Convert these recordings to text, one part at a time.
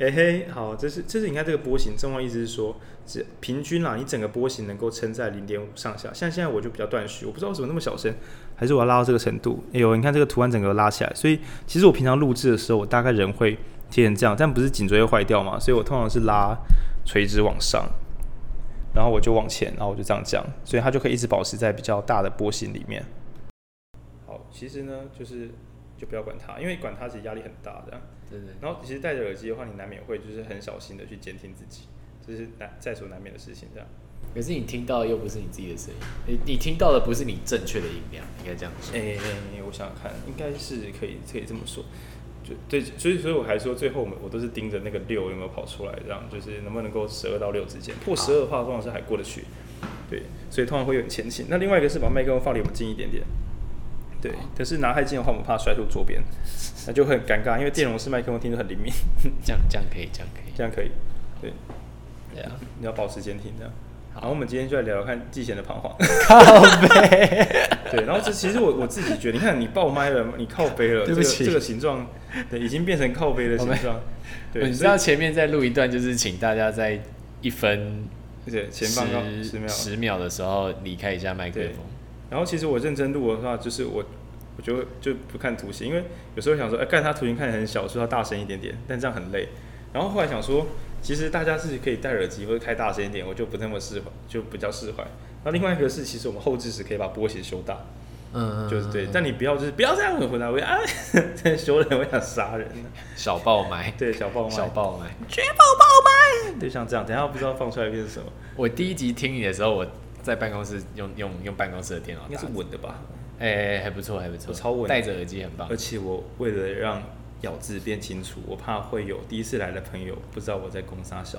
哎嘿，好，这是这是你看这个波形，正话意思是说，只平均啦，你整个波形能够撑在零点五上下。像现在我就比较断续，我不知道为什么那么小声，还是我要拉到这个程度？哎呦，你看这个图案整个拉起来，所以其实我平常录制的时候，我大概人会贴成这样，但不是颈椎会坏掉嘛，所以我通常是拉垂直往上，然后我就往前，然后我就这样讲，所以它就可以一直保持在比较大的波形里面。好，其实呢，就是就不要管它，因为管它其实压力很大的。对对。然后其实戴着耳机的话，你难免会就是很小心的去监听自己，这是难在所难免的事情。这样。可是你听到的又不是你自己的声音，你你听到的不是你正确的音量，应该这样说。哎、欸欸，我想想看，应该是可以可以这么说。就对，所以所以我还说，最后我们我都是盯着那个六有没有跑出来，这样就是能不能够十二到六之间破十二的话，通常是还过得去。对，所以通常会有点前倾。那另外一个是把麦克风放离我们近一点点。对，可是拿太近的话，我们怕摔出桌边，那就会很尴尬，因为电容式麦克风听着很灵敏。这样这样可以，这样可以，这样可以。对，对啊，你要保持监听这样。好，然后我们今天就来聊聊看季贤的彷徨。靠背。对，然后这其实我我自己觉得，你看你爆麦了，你靠背了，对不起，这个、这个形状，对，已经变成靠背的形状。对，你知道前面再录一段，就是请大家在一分对前方十秒十秒的时候离开一下麦克风。然后其实我认真录的话，就是我我就就不看图形，因为有时候想说，哎，看它图形看起来很小，说要大声一点点，但这样很累。然后后来想说，其实大家是可以戴耳机或者开大声一点，我就不那么释怀，就比较释怀。那另外一个是，其实我们后置时可以把波形修大，嗯，就是对。但你不要就是不要这样回答我啊，修人我想杀人。小爆麦，对，小爆麦，小爆麦，绝爆爆麦，就，像这样。等下不知道放出来变成什么。我第一集听你的时候，我。在办公室用用用办公室的电脑，应该是稳的吧？哎、欸，还不错，还不错，超稳。戴着耳机很棒。而且我为了让咬字变清楚，我怕会有第一次来的朋友不知道我在攻三小，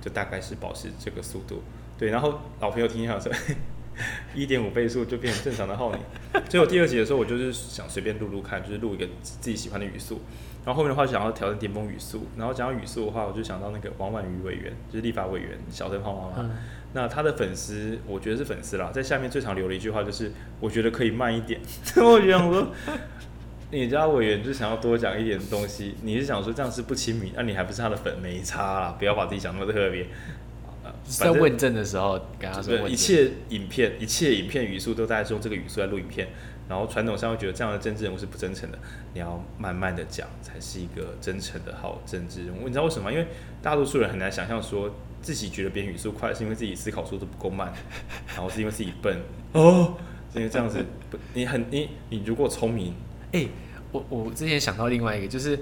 就大概是保持这个速度。对，然后老朋友听一下说，一点五倍速就变成正常的浩宁。所以我第二集的时候，我就是想随便录录看，就是录一个自己喜欢的语速。然后后面的话想要调整巅峰语速，然后讲到语速的话，我就想到那个王婉瑜委员，就是立法委员小灯泡妈妈。嗯那他的粉丝，我觉得是粉丝啦，在下面最常留的一句话就是，我觉得可以慢一点。我想说，你家委员就想要多讲一点东西，你是想说这样是不亲民？那、啊、你还不是他的粉，没差啦，不要把自己讲那么特别。在问政的时候跟他说，一切影片，一切影片语速都大概是用这个语速来录影片。然后传统上会觉得这样的政治人物是不真诚的，你要慢慢的讲才是一个真诚的好政治人物。你知道为什么吗？因为大多数人很难想象说。自己觉得别人语速快，是因为自己思考速度不够慢，然后是因为自己笨哦，因为这样子，你很你你如果聪明，哎、欸，我我之前想到另外一个，就是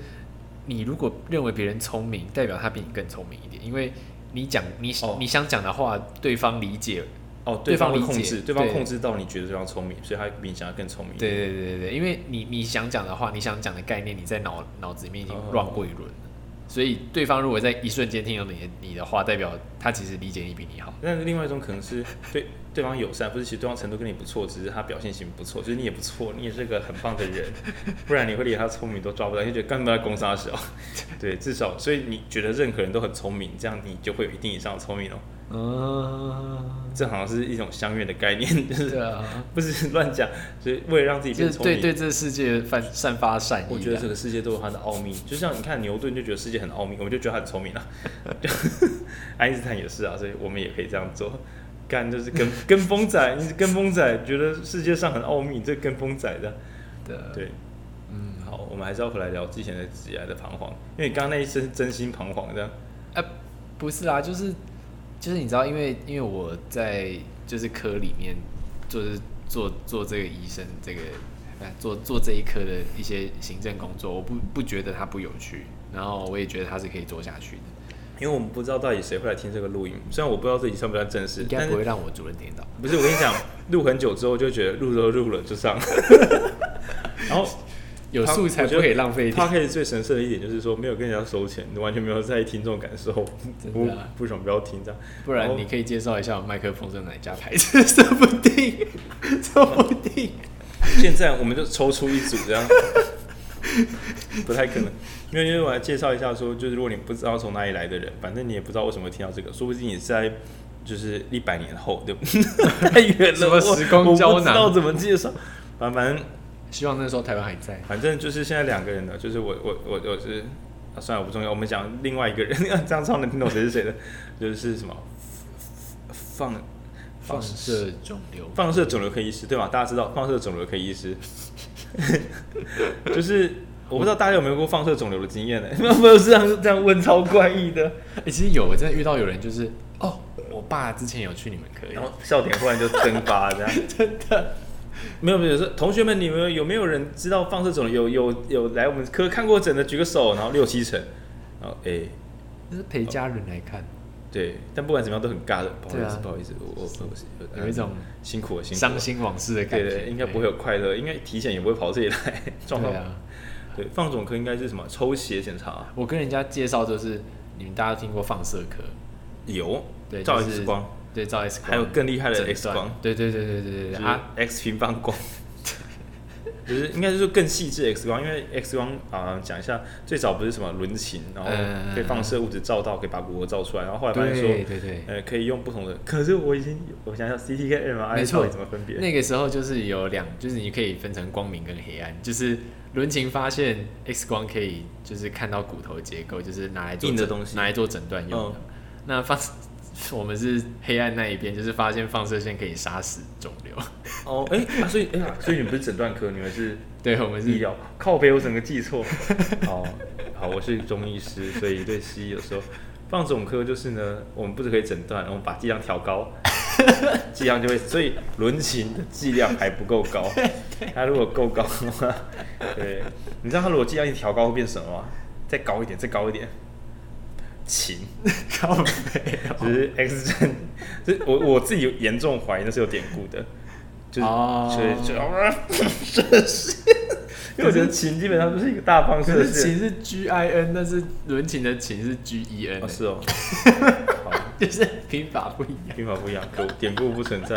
你如果认为别人聪明，代表他比你更聪明一点，因为你讲你、哦、你想讲的话，对方理解哦，对方会控制，对方控制到你觉得对方聪明，所以他比你想要更聪明。对对对对对，因为你你想讲的话，你想讲的概念，你在脑脑子里面已经乱过一轮。哦所以对方如果在一瞬间听到你你的话，代表他其实理解你比你好。但是另外一种可能是对对方友善，不是其实对方程度跟你不错，只是他表现型不错，就是你也不错，你也是个很棒的人，不然你会连他聪明都抓不到，你就觉得干嘛要攻杀小。对，至少所以你觉得任何人都很聪明，这样你就会有一定以上的聪明哦。嗯，这好像是一种相约的概念，就是不是乱讲，所以为了让自己变聪明，对对这个世界散散发善意。我觉得这个世界都有它的奥秘，就像你看牛顿就觉得世界很奥秘，我们就觉得他很聪明啊。爱因斯坦也是啊，所以我们也可以这样做，干就是跟 跟风仔，你是跟风仔，觉得世界上很奥秘，这跟风仔的，对对，嗯，好，我们还是要回来聊之前的职涯的彷徨，因为刚刚那一声真心彷徨的，呃，不是啊，就是。就是你知道，因为因为我在就是科里面，就是做做这个医生这个，做做这一科的一些行政工作，我不不觉得它不有趣，然后我也觉得它是可以做下去的。因为我们不知道到底谁会来听这个录音，虽然我不知道自己算不算正式，应该不会让我主任听到。不是，我跟你讲，录很久之后就觉得录都录了就上，然后。有素材不可以浪费。他可以最神圣的一点就是说，没有跟人家收钱，你完全没有在意听众感受。不，为什么不要听这样？不然你可以介绍一下麦克风是哪家牌子？说不定，说不定。现在我们就抽出一组这样，不太可能。因为因为我来介绍一下说，就是如果你不知道从哪里来的人，反正你也不知道为什么会听到这个，说不定你是在就是一百年后，对不对？太远了，什么时光胶囊？我不知道怎么介绍，反正。希望那时候台湾还在。反正就是现在两个人呢，就是我我我我是啊，算了，我不重要。我们讲另外一个人，这样超能听懂谁是谁的，就是什么放放射肿瘤放射肿瘤科医师对吗？大家知道放射肿瘤科医师，就是我不知道大家有没有过放射肿瘤的经验呢？没有，没有这样这样问，超怪异的。哎、欸，其实有，真的遇到有人就是哦，我爸之前有去你们科，然后笑点忽然就蒸发这样，真的。没有没有，是同学们，你们有没有人知道放射肿瘤？有有有来我们科看过诊的，举个手。然后六七成，然后哎，那是陪家人来看。哦、对，但不管怎么样都很尬的。不好意思，啊、不好意思，我我我有一种辛苦的，辛苦伤心往事的感觉。对，对，应该不会有快乐，应该体检也不会跑这里来撞到。对啊，对，放肿科应该是什么抽血检查？我跟人家介绍就是，你们大家听过放射科？有，对，照 X 光。对，照 X 光，还有更厉害的 X 光，对对对对对对，啊，X 平方光，就是应该是说更细致 X 光，因为 X 光啊，讲一下，最早不是什么轮琴，然后被放射物质照到，可以把骨骼照出来，然后后来发现说，对对对，呃，可以用不同的，可是我已经，我想想，CT 跟 MRI 怎么分别？那个时候就是有两，就是你可以分成光明跟黑暗，就是轮琴发现 X 光可以就是看到骨头结构，就是拿来做硬的东西，拿来做诊断用的，那放。我们是黑暗那一边，就是发现放射线可以杀死肿瘤。哦，哎、欸啊，所以，哎、所以你们不是诊断科，你们是？对，我们是医疗。靠背，我整个记错。哦，好，我是中医师，所以对西医有时候放肿科就是呢，我们不是可以诊断，我们把剂量调高，剂量就会，所以轮琴的剂量还不够高。它如果够高的话，对，你知道它如果剂量一调高会变什么吗？再高一点，再高一点。琴，靠北，就是 X 战，就是我我自己严重怀疑那是有典故的，就是所以就射线，因为我觉得琴基本上就是一个大放射线，琴是 G I N，但是轮琴的琴是 G E N，是哦，就是拼法不一样，拼法不一样，可典故不存在，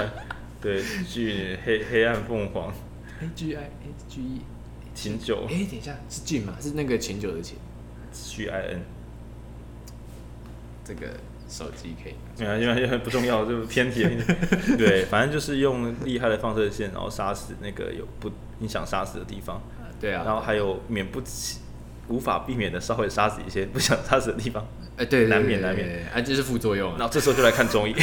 对，G 黑黑暗凤凰，G I G E 琴酒，哎，等一下是 G 吗？是那个琴酒的琴，G I N。这个手机可以，没有，因为 因为不重要，就偏题。对，反正就是用厉害的放射线，然后杀死那个有不你想杀死的地方。对啊。然后还有免不起、无法避免的稍微杀死一些不想杀死的地方。哎，对，难免难免，哎，这是副作用。然后这时候就来看中医。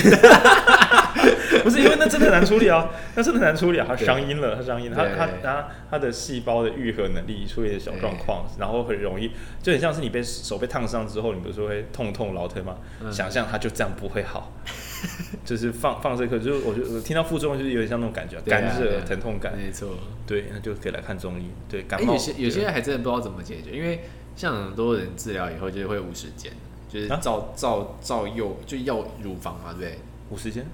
不是因为那真的难处理啊，那真的难处理啊，它伤阴了，它伤阴，它它它它的细胞的愈合能力出现小状况，然后很容易，就很像是你被手被烫伤之后，你不是说会痛痛劳疼吗？想象它就这样不会好，就是放放射科，就是我觉得听到副作用就是有点像那种感觉，干热疼痛感，没错，对，那就可以来看中医，对，感冒。有些有些人还真的不知道怎么解决，因为像很多人治疗以后就是会无时间，就是照照照右就要乳房嘛，对不对？无时间。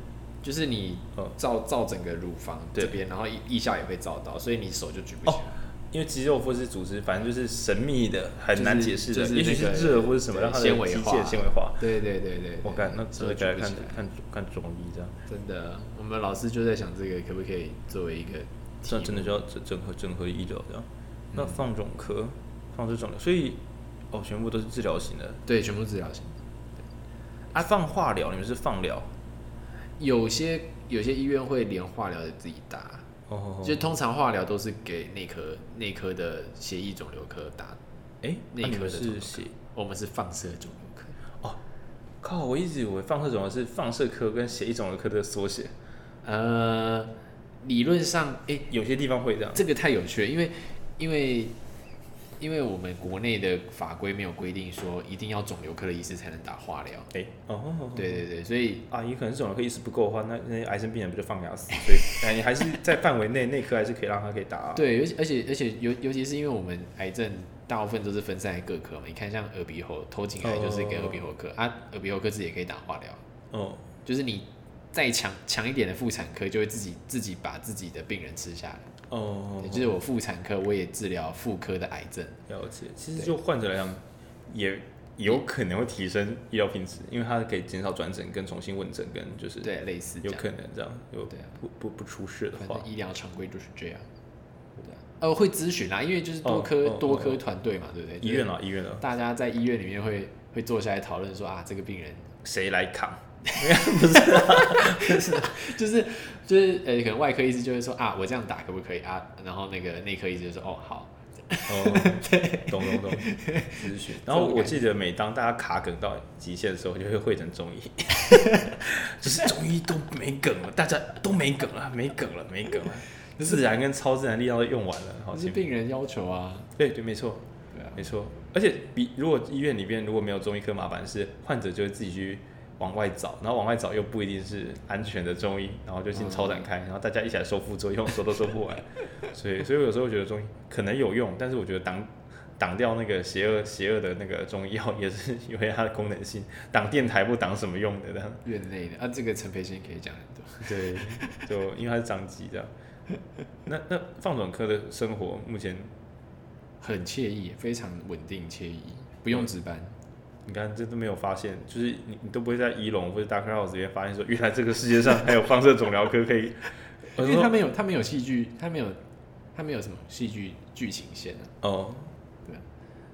就是你照照整个乳房这边，然后腋腋下也会照到，所以你手就举不起来。因为肌肉或是组织，反正就是神秘的，很难解释的。也许是热或者什么，让它的机械纤维化。对对对对。我看那这个该来看看看中医这样。真的，我们老师就在想这个可不可以作为一个，这真的叫整整合整合医疗这样。那放肿科，放射肿瘤，所以哦，全部都是治疗型的。对，全部治疗型。啊，放化疗，你们是放疗？有些有些医院会连化疗的自己打，哦，就通常化疗都是给内科内科的血液肿瘤科打，哎，内科是血，我们是放射肿瘤科。哦，靠，我一直以为放射肿瘤是放射科跟血液肿瘤科的缩写。呃，理论上，哎，有些地方会这样。这个太有趣了，因为因为。因为我们国内的法规没有规定说一定要肿瘤科的医师才能打化疗。哎，哦，对对对，所以啊，也可能是肿瘤科医师不够的话，那那些癌症病人不就放牙死？所以，哎，你还是在范围内，内科还是可以让他可以打啊。对，而且而且而且尤尤其是因为我们癌症大部分都是分散在各科嘛，你看像耳鼻喉头颈癌就是给耳鼻喉科啊，耳鼻喉科自己也可以打化疗。哦，就是你再强强一点的妇产科，就会自己自己把自己的病人吃下来。哦，就是我妇产科，我也治疗妇科的癌症。了解，其实就患者来讲，也有可能会提升医疗品质，因为它可以减少转诊跟重新问诊，跟就是对类似，有可能这样，有对啊，不不不出事的话，医疗常规就是这样。对啊，呃，会咨询啦，因为就是多科多科团队嘛，对不对？医院啊，医院啊，大家在医院里面会会坐下来讨论说啊，这个病人谁来扛？不是、啊，就是就是就是呃，可能外科医师就会说啊，我这样打可不可以啊？然后那个内科医师就说哦好，哦，懂懂懂，咨询。然后我记得每当大家卡梗到极限的时候，就会汇成中医，就是中医都没梗了，大家都没梗了，没梗了，没梗了，自然跟超自然力量都用完了，好，这是病人要求啊。对对，没错，对啊，没错。而且比如果医院里边如果没有中医科，麻烦是患者就会自己去。往外找，然后往外找又不一定是安全的中医，然后就进超展开，然后大家一起来收副作用，收都收不完，所以所以我有时候觉得中医可能有用，但是我觉得挡挡掉那个邪恶邪恶的那个中医药也是因为它的功能性，挡电台不挡什么用的这样。院内的啊，这个陈培新可以讲很多。对，就因为它是张机的。那那放总科的生活目前很惬意，非常稳定惬意，不用值班。嗯你看，这都没有发现，就是你你都不会在医龙或者 Doctor House 里面发现说，原来这个世界上还有放射肿瘤科可以，因为他没有他没有戏剧，他没有他没有什么戏剧剧情线啊。哦，对啊，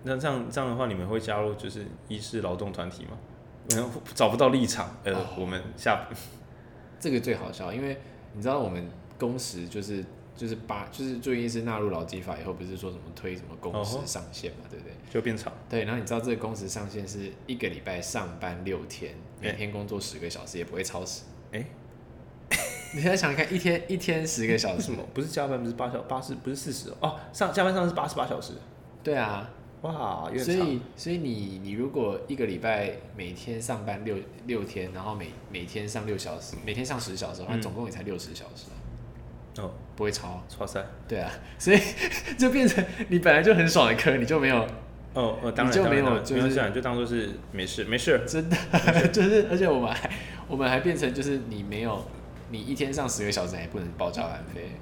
那这样这样的话，你们会加入就是医师劳动团体吗？然后找不到立场，呃，哦、我们下这个最好笑，因为你知道我们工时就是。就是八，就是住院医师纳入劳基法以后，不是说什么推什么工时上限嘛，对不对？就变长。对，然后你知道这个工时上限是一个礼拜上班六天，每天工作十个小时，也不会超时。哎，你现在想想看，一天一天十个小时，什么不是加班，不是八小八十，不是四十哦，上加班上是八十八小时。对啊，哇，所以所以你你如果一个礼拜每天上班六六天，然后每每天上六小时，每天上十小时的话，那总共也才六十小时。哦，不会超，超赛，对啊，所以就变成你本来就很爽的科，你就没有，哦，呃，当然，就没有，就是这样，就当做是没事，没事，真的，就是，而且我们还，我们还变成就是你没有，你一天上十个小时还不能报加班费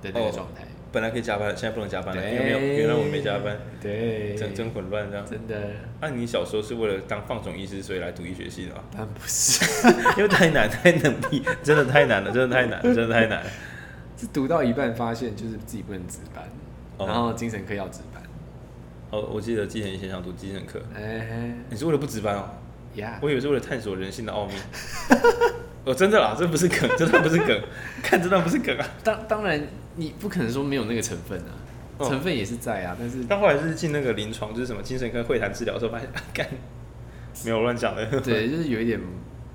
的那个状态，本来可以加班，现在不能加班了，因为没有，原来我没加班，对，真真混乱这样，真的。那你小时候是为了当放总医师所以来读医学系的吗？当然不是，因为太难，太能力，真的太难了，真的太难，真的太难。是读到一半发现就是自己不能值班，然后精神科要值班。哦，我记得之前以前想读精神科。哎，你是为了不值班哦？呀，我以为是为了探索人性的奥秘。哦，真的啦，这不是梗，这段不是梗，看这段不是梗啊。当当然，你不可能说没有那个成分啊，成分也是在啊。但是，但后来是进那个临床，就是什么精神科会谈治疗的时候，发现干 没有乱讲的。对，就是有一点，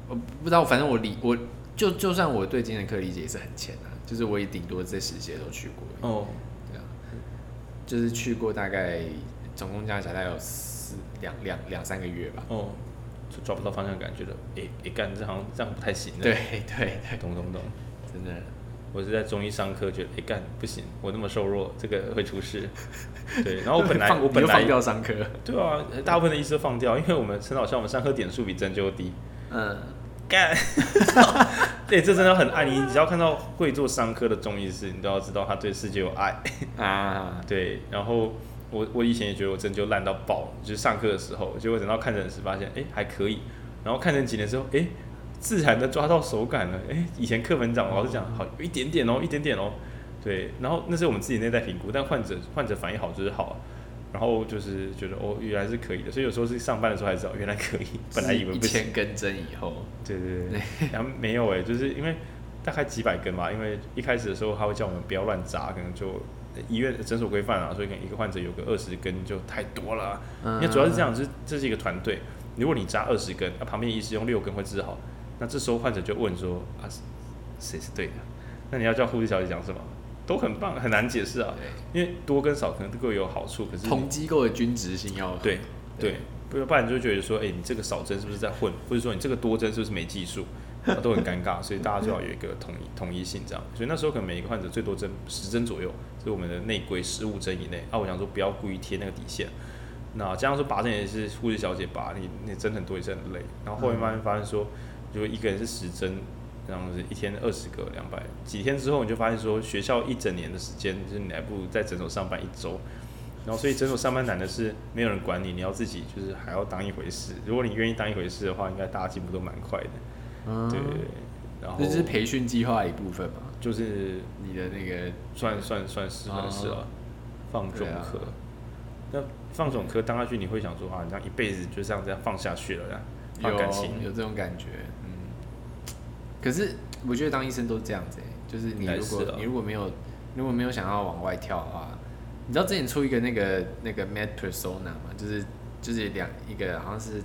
我不知道，反正我理我就就算我对精神科理解也是很浅啊。就是我也顶多这十节都去过哦，对啊，就是去过大概总共加起来大概有四两两两三个月吧。哦，就抓不到方向感觉得，诶诶干这好像这样不太行。对对对，懂懂懂，真的，我是在中医商科觉得，哎干不行，我那么瘦弱，这个会出事。对，然后我本来我本来放掉上课，对啊，大部分的医师都放掉，因为我们陈老师我们上课点数比针灸低。嗯。干，对，这真的很爱你。只要看到会做商科的中医师，你都要知道他对世界有爱啊。对，然后我我以前也觉得我针灸烂到爆，就是上课的时候，结果等到看诊时发现，哎，还可以。然后看诊几年之后，哎，自然的抓到手感了。哎，以前课本讲老师讲好有一点点哦，一点点哦。对，然后那是我们自己内在评估，但患者患者反应好就是好。然后就是觉得哦，原来是可以的，所以有时候是上班的时候才知道原来可以，本来以为不行。一千根针以后，对对对，然后没有哎，就是因为大概几百根吧，因为一开始的时候他会叫我们不要乱扎，可能就医院诊所规范啊，所以可能一个患者有个二十根就太多了。因为主要是这样，就是这是一个团队，如果你扎二十根，那旁边医师用六根会治好，那这时候患者就问说啊，谁是对的？那你要叫护士小姐讲什么？都很棒，很难解释啊。因为多跟少可能各有好处，可是同机构的均值性要对对，不不然你就觉得说，哎，你这个少针是不是在混，或者说你这个多针是不是没技术，都很尴尬。所以大家最好有一个统一统一性这样。所以那时候可能每一个患者最多针十针左右，是我们的内规十五针以内。啊，我想说不要故意贴那个底线。那这样说拔针也是护士小姐拔，你你针很多也是很累。然后后面慢慢发现说，如果一个人是十针。这样子一天二十个两百，几天之后你就发现说，学校一整年的时间，就是你还不如在诊所上班一周。然后所以诊所上班难的是没有人管你，你要自己就是还要当一回事。如果你愿意当一回事的话，应该大家进步都蛮快的。嗯，对。然后这是培训计划一部分嘛？就是你的那个算算算是算是啊，放纵科。那放纵科当下去，你会想说啊，你这样一辈子就这样这样放下去了呀？放感情有，有这种感觉。可是我觉得当医生都这样子，就是你如果你如果没有如果没有想要往外跳的话，你知道之前出一个那个那个 Mad Persona 吗？就是就是两一个好像是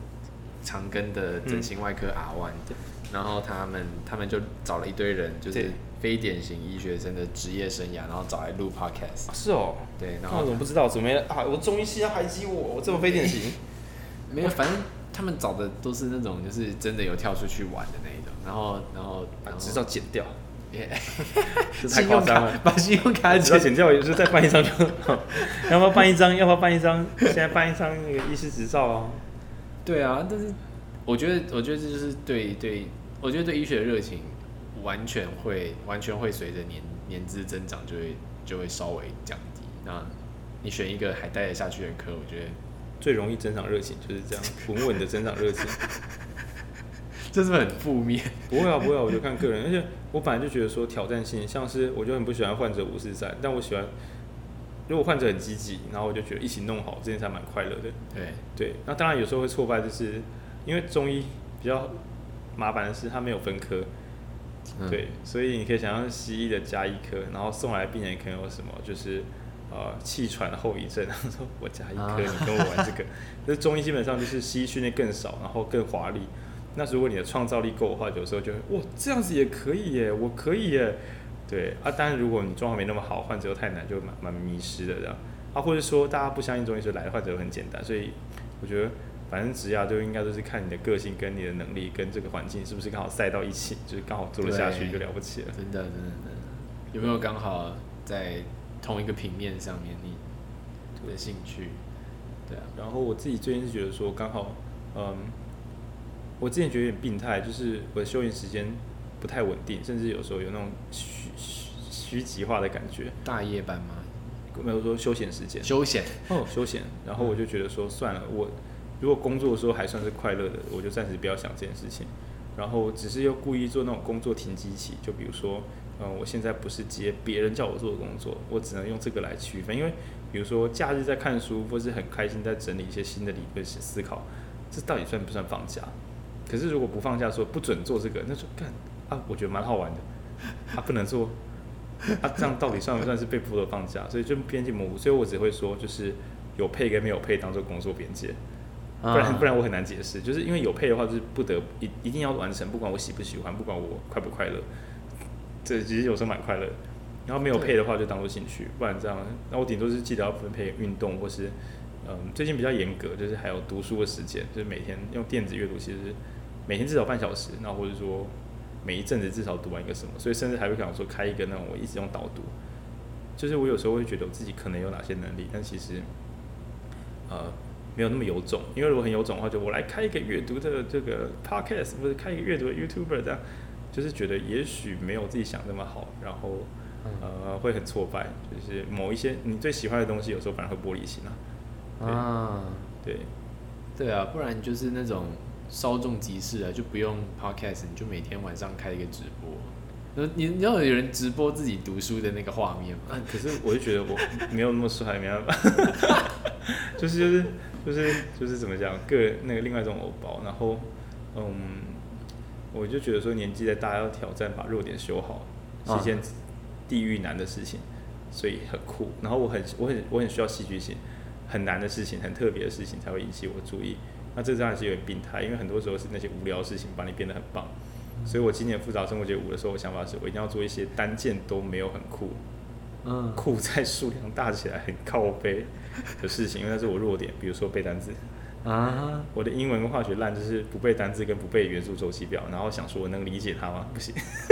长庚的整形外科 R one，、嗯、然后他们他们就找了一堆人，就是非典型医学生的职业生涯，然后找来录 podcast、啊。是哦，对，然后我怎么不知道？怎么没啊？我中医系要排挤我？我这么非典型？没有，反正他们找的都是那种就是真的有跳出去玩的那一种，然后然后把执照剪掉。耶，太夸张了！把信用卡只要剪掉，有时候再办一张就好。要不要办一张？要不要办一张？现在办一张那个医师执照哦。对啊，但是我觉得，我觉得这就是对对，我觉得对医学的热情完全会完全会随着年年资增长就会就会稍微降低。那你选一个还待得下去的科，我觉得最容易增长热情就是这样，稳稳的增长热情。这是不是很负面？不会啊，不会啊，我就看个人，而且我本来就觉得说挑战性，像是我就很不喜欢患者无事在，但我喜欢如果患者很积极，然后我就觉得一起弄好这件事还蛮快乐的。对对，那当然有时候会挫败，就是因为中医比较麻烦的是它没有分科，嗯、对，所以你可以想象西医的加一科，然后送来病人可能有什么，就是呃气喘后遗症，然后说我加一科，啊、你跟我玩这个，那中医基本上就是西医训练更少，然后更华丽。那如果你的创造力够的话，有时候就会哇，这样子也可以耶，我可以耶，对啊。当然，如果你状况没那么好，患者又太难，就蛮蛮迷失的这样啊。或者说大家不相信中医，说来的患者很简单，所以我觉得反正职涯就应该都是看你的个性跟你的能力跟这个环境是不是刚好塞到一起，就是刚好做得下去就了不起了。真的真的真的，有没有刚好在同一个平面上面你的兴趣？对啊。然后我自己最近是觉得说刚好嗯。我之前觉得有点病态，就是我的休闲时间不太稳定，甚至有时候有那种虚虚虚极化的感觉。大夜班吗？没有说休闲时间。休闲哦，休闲。然后我就觉得说算了，我如果工作的时候还算是快乐的，我就暂时不要想这件事情。然后只是又故意做那种工作停机器，就比如说，嗯，我现在不是接别人叫我做的工作，我只能用这个来区分。因为比如说假日在看书，或是很开心在整理一些新的理论思思考，这到底算不算放假？可是如果不放假说不准做这个，那就干啊，我觉得蛮好玩的。他、啊、不能做，啊，这样到底算不算是被迫的放假？所以就边界模糊。所以我只会说，就是有配跟没有配当做工作边界，不然不然我很难解释。就是因为有配的话，就是不得一一定要完成，不管我喜不喜欢，不管我快不快乐。这其实有时候蛮快乐。然后没有配的话，就当做兴趣，不然这样，那我顶多是记得要分配运动或是嗯，最近比较严格，就是还有读书的时间，就是每天用电子阅读，其实。每天至少半小时，那或者说每一阵子至少读完一个什么，所以甚至还会想说开一个那种我一直用导读，就是我有时候会觉得我自己可能有哪些能力，但其实呃没有那么有种，因为如果很有种的话，就我来开一个阅读的这个 podcast，或者开一个阅读的 YouTuber 这样，就是觉得也许没有自己想那么好，然后呃会很挫败，就是某一些你最喜欢的东西，有时候反而会玻璃心啊。啊，对，对啊，不然就是那种。稍纵即逝啊，就不用 podcast，你就每天晚上开一个直播。你你知道有人直播自己读书的那个画面吗？可是我就觉得我没有那么帅，没办法。就是就是就是就是怎么讲，个那个另外一种偶包。然后嗯，我就觉得说年纪在大，要挑战把弱点修好，是一件地狱难的事情，所以很酷。然后我很我很我很需要戏剧性，很难的事情，很特别的事情才会引起我注意。那这当然是有点病态，因为很多时候是那些无聊的事情把你变得很棒。所以我今年复杂生活节五的时候，我想法是我一定要做一些单件都没有很酷，嗯，酷在数量大起来很靠背的事情，因为那是我弱点。比如说背单词啊，我的英文跟化学烂，就是不背单词跟不背元素周期表，然后想说我能理解它吗？不行，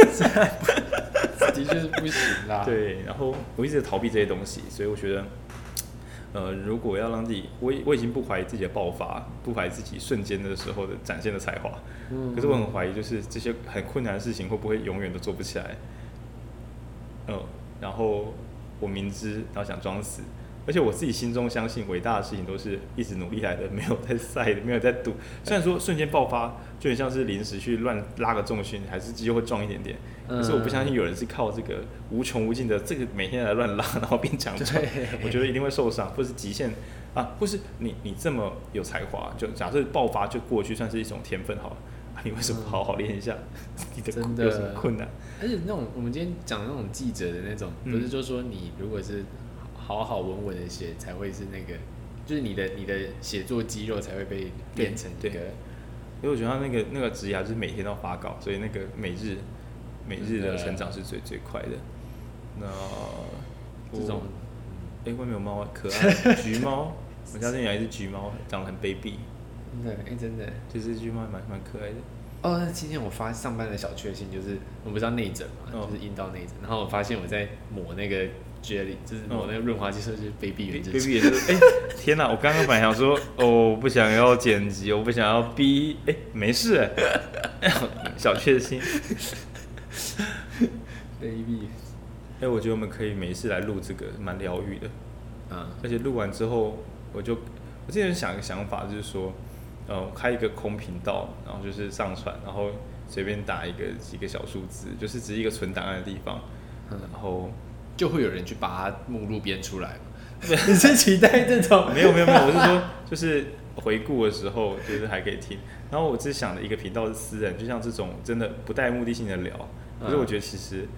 的确是不行啦。对，然后我一直逃避这些东西，所以我觉得。呃，如果要让自己，我我已经不怀疑自己的爆发，不怀疑自己瞬间的时候的展现的才华，嗯，可是我很怀疑，就是这些很困难的事情会不会永远都做不起来？嗯，然后我明知，然后想装死。而且我自己心中相信，伟大的事情都是一直努力来的，没有在赛的，没有在赌。虽然说瞬间爆发就很像是临时去乱拉个重训，还是肌肉会壮一点点。可是我不相信有人是靠这个无穷无尽的这个每天来乱拉，然后变强壮。我觉得一定会受伤，或是极限啊，或是你你这么有才华，就假设爆发就过去，算是一种天分好了。啊，你为什么不好好练一下？你的有什么困难？而且那种我们今天讲的那种记者的那种，不是就是说你如果是。好好稳稳的写，才会是那个，就是你的你的写作肌肉才会被练成一个。因为我觉得他那个那个职涯就是每天都发稿，所以那个每日每日的成长是最最快的。那这种，哎，外面有猫，可爱橘猫，我家这里有一只橘猫，长得很卑鄙。对，哎，真的，就是橘猫蛮蛮可爱的。哦，那今天我发上班的小确幸就是，我不知道内诊嘛，就是阴道内诊，然后我发现我在抹那个 jelly，就是我那个润滑剂，说是卑鄙原汁。卑鄙原汁，哎，天哪！我刚刚本来想说，哦，我不想要剪辑，我不想要逼，哎，没事，小确幸。卑鄙。哎，我觉得我们可以没事来录这个，蛮疗愈的。嗯，而且录完之后，我就我之前想一个想法，就是说。呃，开一个空频道，然后就是上传，然后随便打一个几个小数字，就是只是一个存档案的地方，然后就会有人去把它目录编出来嘛。你是期待这种？没有没有没有，我是说 就是回顾的时候，就是还可以听。然后我只想的一个频道是私人，就像这种真的不带目的性的聊。可是我觉得其实。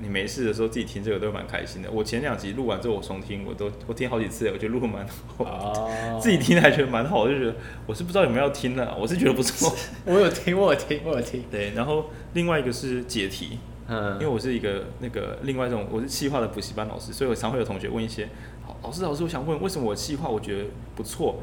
你没事的时候自己听这个都蛮开心的。我前两集录完之后我重听，我都我听好几次，我觉得录的蛮好，oh. 自己听还觉得蛮好，就觉得我是不知道有没有要听的，我是觉得不错。我有听，我有听，我有听。对，然后另外一个是解题，嗯，因为我是一个那个另外一种我是企划的补习班老师，所以我常会有同学问一些，老师老师，我想问为什么我企划我觉得不错，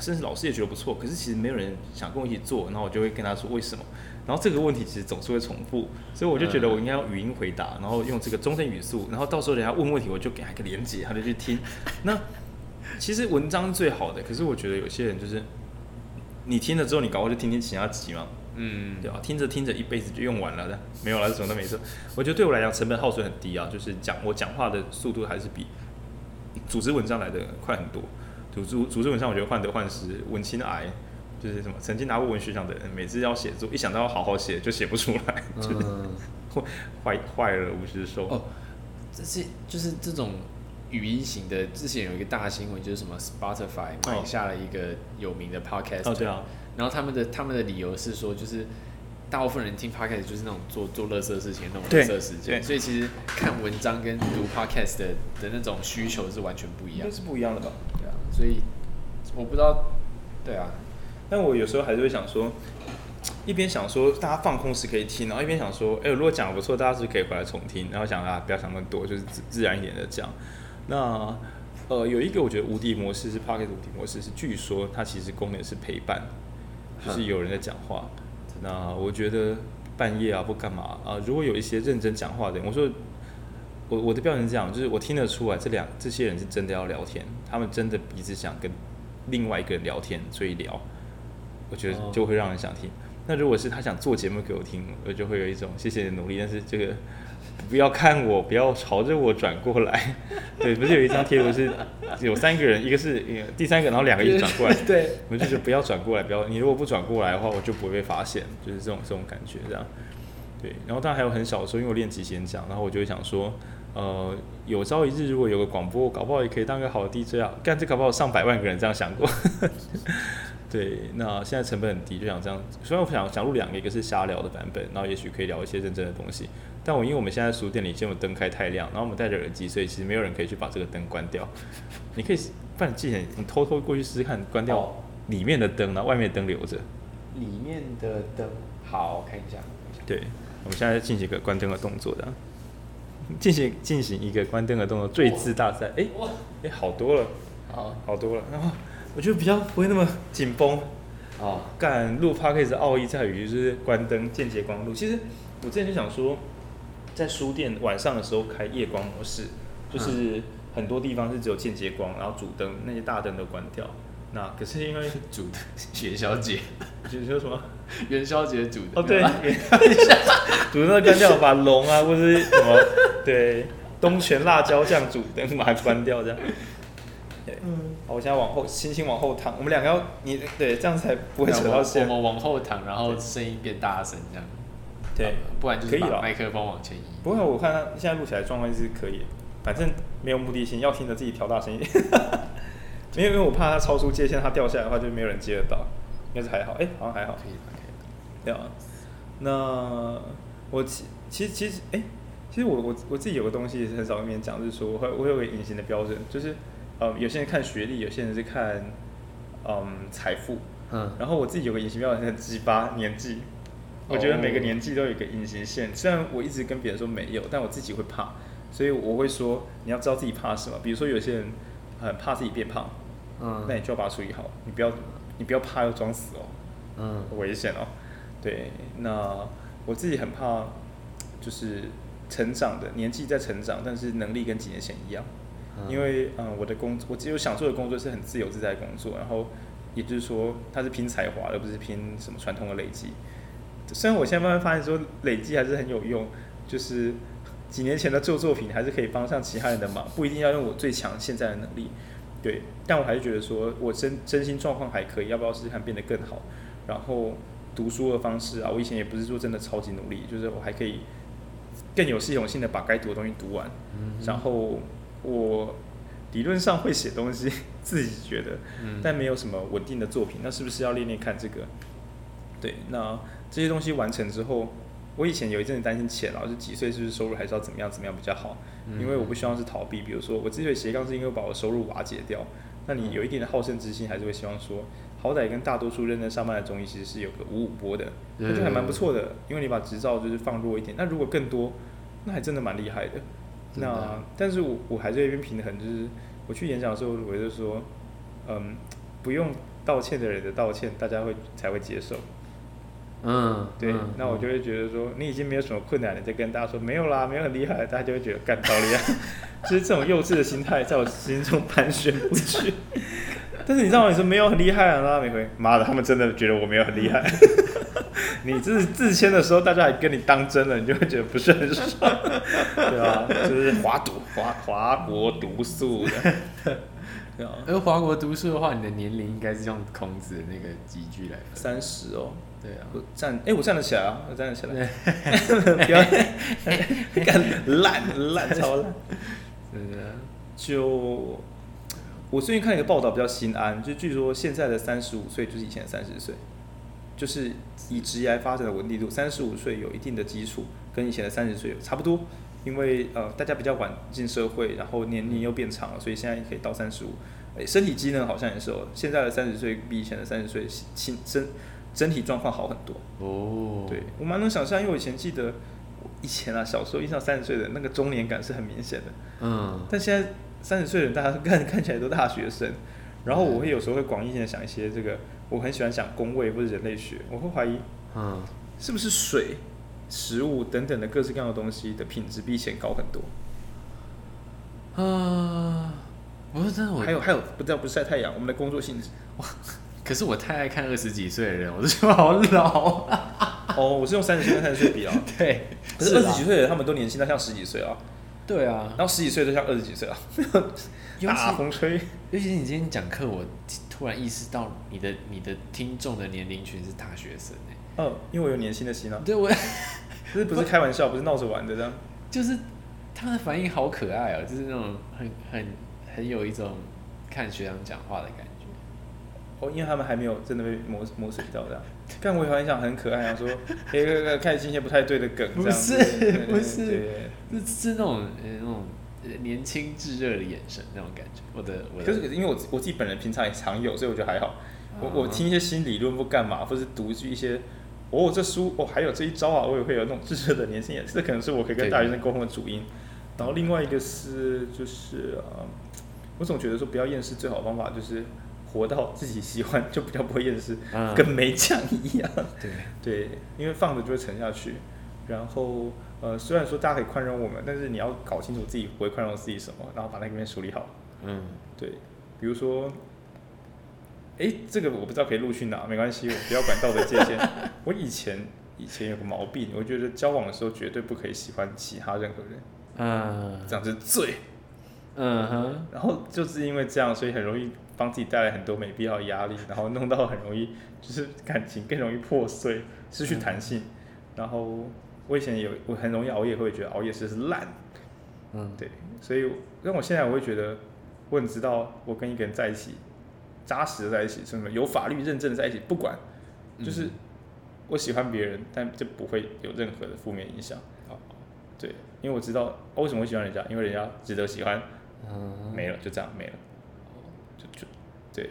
甚至老师也觉得不错，可是其实没有人想跟我一起做，然后我就会跟他说为什么。然后这个问题其实总是会重复，所以我就觉得我应该要语音回答，然后用这个中正语速，然后到时候人家问问题，我就给他一个连接，他就去听。那其实文章最好的，可是我觉得有些人就是你听了之后，你搞不好就听听其他集嘛，嗯，对吧？听着听着一辈子就用完了的，没有了，什么都没错。我觉得对我来讲成本耗损很低啊，就是讲我讲话的速度还是比组织文章来的快很多。组织组织文章，我觉得患得患失，文青癌。就是什么曾经拿过文学奖的人，每次要写作，一想到要好好写，就写不出来，就是坏坏了五十收。哦，这是就是这种语音型的。之前有一个大新闻，就是什么 Spotify 买下了一个有名的 Podcast。哦，对啊。然后他们的他们的理由是说，就是大部分人听 Podcast 就是那种做做乐色事情那种乐色时间，所以其实看文章跟读 Podcast 的的那种需求是完全不一样。是不一样的吧？对啊。所以我不知道，对啊。但我有时候还是会想说，一边想说大家放空时可以听，然后一边想说，哎、欸，如果讲的不错，大家是可以回来重听。然后想啊，不要想那么多，就是自自然一点的讲。那呃，有一个我觉得无敌模式是 Podcast 无敌模式，是据说它其实功能是陪伴，就是有人在讲话。那我觉得半夜啊不干嘛啊，如果有一些认真讲话的人，我说我我的标准是这样，就是我听得出来这两这些人是真的要聊天，他们真的彼此想跟另外一个人聊天，所以聊。我觉得就会让人想听。那如果是他想做节目给我听，我就会有一种谢谢你的努力，但是这个不要看我，不要朝着我转过来。对，不是有一张贴图是有三个人，一个是第三个，然后两个一起转过来。对，我就是不要转过来，不要。你如果不转过来的话，我就不会被发现，就是这种这种感觉这样。对，然后当然还有很小的时候，因为我练即兴演讲，然后我就会想说，呃，有朝一日如果有个广播，搞不好也可以当个好的 DJ 啊。干这搞不好上百万个人这样想过。对，那现在成本很低，就想这样。虽然我想想录两个，一个是瞎聊的版本，然后也许可以聊一些认真的东西。但我因为我们现在书店里现在灯开太亮，然后我们戴着耳机，所以其实没有人可以去把这个灯关掉。你可以，不然记得你偷偷过去试试看，关掉里面的灯，然后外面的灯留着。里面的灯，好，我看一下。对，我们现在进行一个关灯的动作的，进行进行一个关灯的动作，最字大赛。哎，哎，好多了，好，好多了，然后。我觉得比较不会那么紧绷。哦，干录 Podcast 的奥义在于就是关灯、间接光录。其实我之前就想说，在书店晚上的时候开夜光模式，就是很多地方是只有间接光，然后主灯那些大灯都关掉。那可是因为主灯 元宵节，你说什么？元宵节主灯哦，对，主灯关掉，把龙啊或者是什么对东泉辣椒酱主灯把它关掉这样。对，嗯，好，我现在往后，轻轻往后躺，我们两个要你对，这样才不会扯到线。我们往后躺，然后声音变大声，这样。对，不然就是把麦克风往前移。不会，我看他现在录起来状况是可以，反正没有目的性，要听着自己调大声一点。没有，因为我怕他超出界限，他掉下来的话就没有人接得到。应该是还好，哎，好像还好。可以，可以。对啊，那我其其实其实哎。其实我我我自己有个东西也是很少跟别人讲，就是说我我有个隐形的标准，就是呃有些人看学历，有些人是看嗯财富，嗯，然后我自己有个隐形标准是很鸡巴年纪，我觉得每个年纪都有一个隐形线，虽然我一直跟别人说没有，但我自己会怕，所以我会说你要知道自己怕什么，比如说有些人很怕自己变胖，嗯，那你就要把它处理好，你不要你不要怕要装死哦，嗯，危险哦，对，那我自己很怕就是。成长的年纪在成长，但是能力跟几年前一样，嗯、因为嗯，我的工作我只有想做的工作是很自由自在的工作，然后也就是说，它是拼才华，而不是拼什么传统的累积。虽然我现在慢慢发现说累积还是很有用，就是几年前的旧作品还是可以帮上其他人的忙，不一定要用我最强现在的能力，对，但我还是觉得说我真真心状况还可以，要不要试试看变得更好？然后读书的方式啊，我以前也不是说真的超级努力，就是我还可以。更有系统性的把该读的东西读完，嗯、然后我理论上会写东西，自己觉得，嗯、但没有什么稳定的作品，那是不是要练练看这个？对，那这些东西完成之后，我以前有一阵子担心钱，老是几岁是不是收入还是要怎么样怎么样比较好？嗯、因为我不希望是逃避，比如说我之所以斜杠，是因为把我收入瓦解掉。那你有一定的好胜之心，还是会希望说。好歹跟大多数认真上班的中医其实是有个五五波的，那就还蛮不错的。因为你把执照就是放弱一点，那如果更多，那还真的蛮厉害的。那但是我我还是有一边平衡，就是我去演讲的时候，我就说，嗯，不用道歉的人的道歉，大家会才会接受。嗯，对。那我就会觉得说，你已经没有什么困难了，再跟大家说没有啦，没有很厉害，大家就会觉得干超厉害。就是这种幼稚的心态，在我心中盘旋不去。但是你知道吗？你说没有很厉害啊，那每回妈的，他们真的觉得我没有很厉害。你自自谦的时候，大家还跟你当真了，你就会觉得不是很爽，对吧？就是华读华华国毒素的，对啊。而华国毒素的话，你的年龄应该是用孔子的那个几句来分。三十哦，对啊。我站，哎，我站得起来啊，我站得起来。不要干烂烂超烂，真的就。我最近看一个报道比较心安，就据说现在的三十五岁就是以前的三十岁，就是以职业发展的稳定度，三十五岁有一定的基础，跟以前的三十岁差不多。因为呃大家比较晚进社会，然后年龄又变长了，所以现在可以到三十五。诶，身体机能好像也是哦，现在的三十岁比以前的三十岁身身身体状况好很多。哦，对我蛮能想象，因为我以前记得以前啊小时候印象三十岁的那个中年感是很明显的。嗯，但现在。三十岁的人，大家看看起来都大学生，然后我会有时候会广义性的想一些这个，我很喜欢讲工位或者人类学，我会怀疑，嗯，是不是水、食物等等的各式各样的东西的品质比以前高很多？啊，不是真的，我还有还有，不知道不晒太阳，我们的工作性质，哇，可是我太爱看二十几岁的人，我都觉得好老。哦，我是用三十岁跟三十岁比啊，对，可是二十几岁的人他们都年轻到像十几岁啊。对啊，然后十几岁都像二十几岁啊，大风吹。尤其是你今天讲课，我突然意识到你的你的听众的年龄群是大学生哎。嗯，因为我有年轻的心啊。对，我 不是不是开玩笑，不是闹着玩的这样。就是他的反应好可爱哦，就是那种很很很有一种看学长讲话的感觉。哦，因为他们还没有真的被磨磨水到这样。但我也很想很可爱啊，说哎，开始进一些不太对的梗，这样子。不是不是，是是那种那种年轻炙热的眼神那种感觉。我的我的，就是因为我我自己本人平常也常有，所以我觉得还好。我我听一些新理论不干嘛，或是读一些哦这书哦还有这一招啊，我也会有那种炙热的年轻眼神。这可能是我可以跟大学生沟通的主因。然后另外一个是就是啊，我总觉得说不要厌世，最好的方法就是。活到自己喜欢，就比较不会厌世，嗯、跟没讲一样。对对，因为放着就会沉下去。然后呃，虽然说大家可以宽容我们，但是你要搞清楚自己不会宽容自己什么，然后把那个面处理好。嗯，对。比如说，哎，这个我不知道可以录去哪，没关系，我不要管道德界限。我以前以前有个毛病，我觉得交往的时候绝对不可以喜欢其他任何人。嗯，这样是罪。嗯哼。然后就是因为这样，所以很容易。帮自己带来很多没必要的压力，然后弄到很容易就是感情更容易破碎，失去弹性。嗯、然后我以前有我很容易熬夜，会觉得熬夜是是烂。嗯，对，所以让我现在我会觉得，我很知道我跟一个人在一起，扎实的在一起，什么有法律认证的在一起，不管，就是我喜欢别人，但这不会有任何的负面影响。对，因为我知道、哦、为什么会喜欢人家，因为人家值得喜欢，嗯，没了就这样没了，就就对。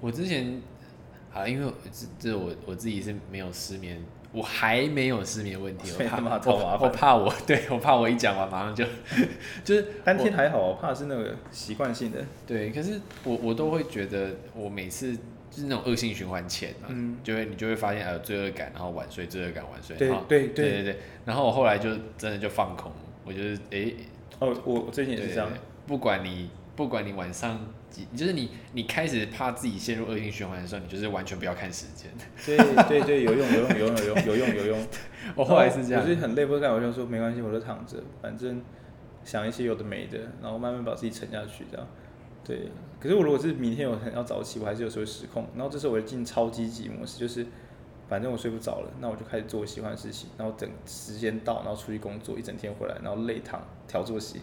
我之前啊，因为这这我我自己是没有失眠，我还没有失眠问题，我怕我我怕我对我怕我一讲完马上就 就是当天还好，我怕是那个习惯性的，对，可是我我都会觉得我每次。就是那种恶性循环前嘛，嗯，就会你就会发现还有罪恶感，然后晚睡，罪恶感晚睡，对对对对对，然后我后来就真的就放空，我就是哎，哦，我我最近也是这样，不管你不管你晚上几，就是你你开始怕自己陷入恶性循环的时候，你就是完全不要看时间，对对对，有用有用有用有用有用有用，我后来是这样，我是很累，不干我就说没关系，我就躺着，反正想一些有的没的，然后慢慢把自己沉下去，这样。对，可是我如果是明天我很要早起，我还是有时候会失控。然后这时候我会进超积极模式，就是反正我睡不着了，那我就开始做我喜欢的事情，然后等时间到，然后出去工作一整天回来，然后累躺调作息，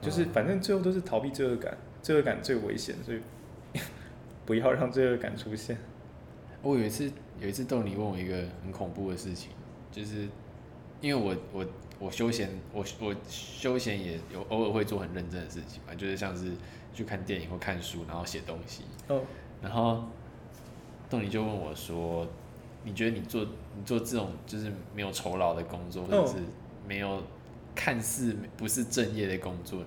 就是反正最后都是逃避罪恶感，罪恶感最危险，所以 不要让罪恶感出现。我有一次有一次豆你问我一个很恐怖的事情，就是因为我我我休闲我我休闲也有偶尔会做很认真的事情嘛，就是像是。去看电影或看书，然后写东西。哦。然后，豆你就问我说：“你觉得你做你做这种就是没有酬劳的工作，或者是没有看似不是正业的工作，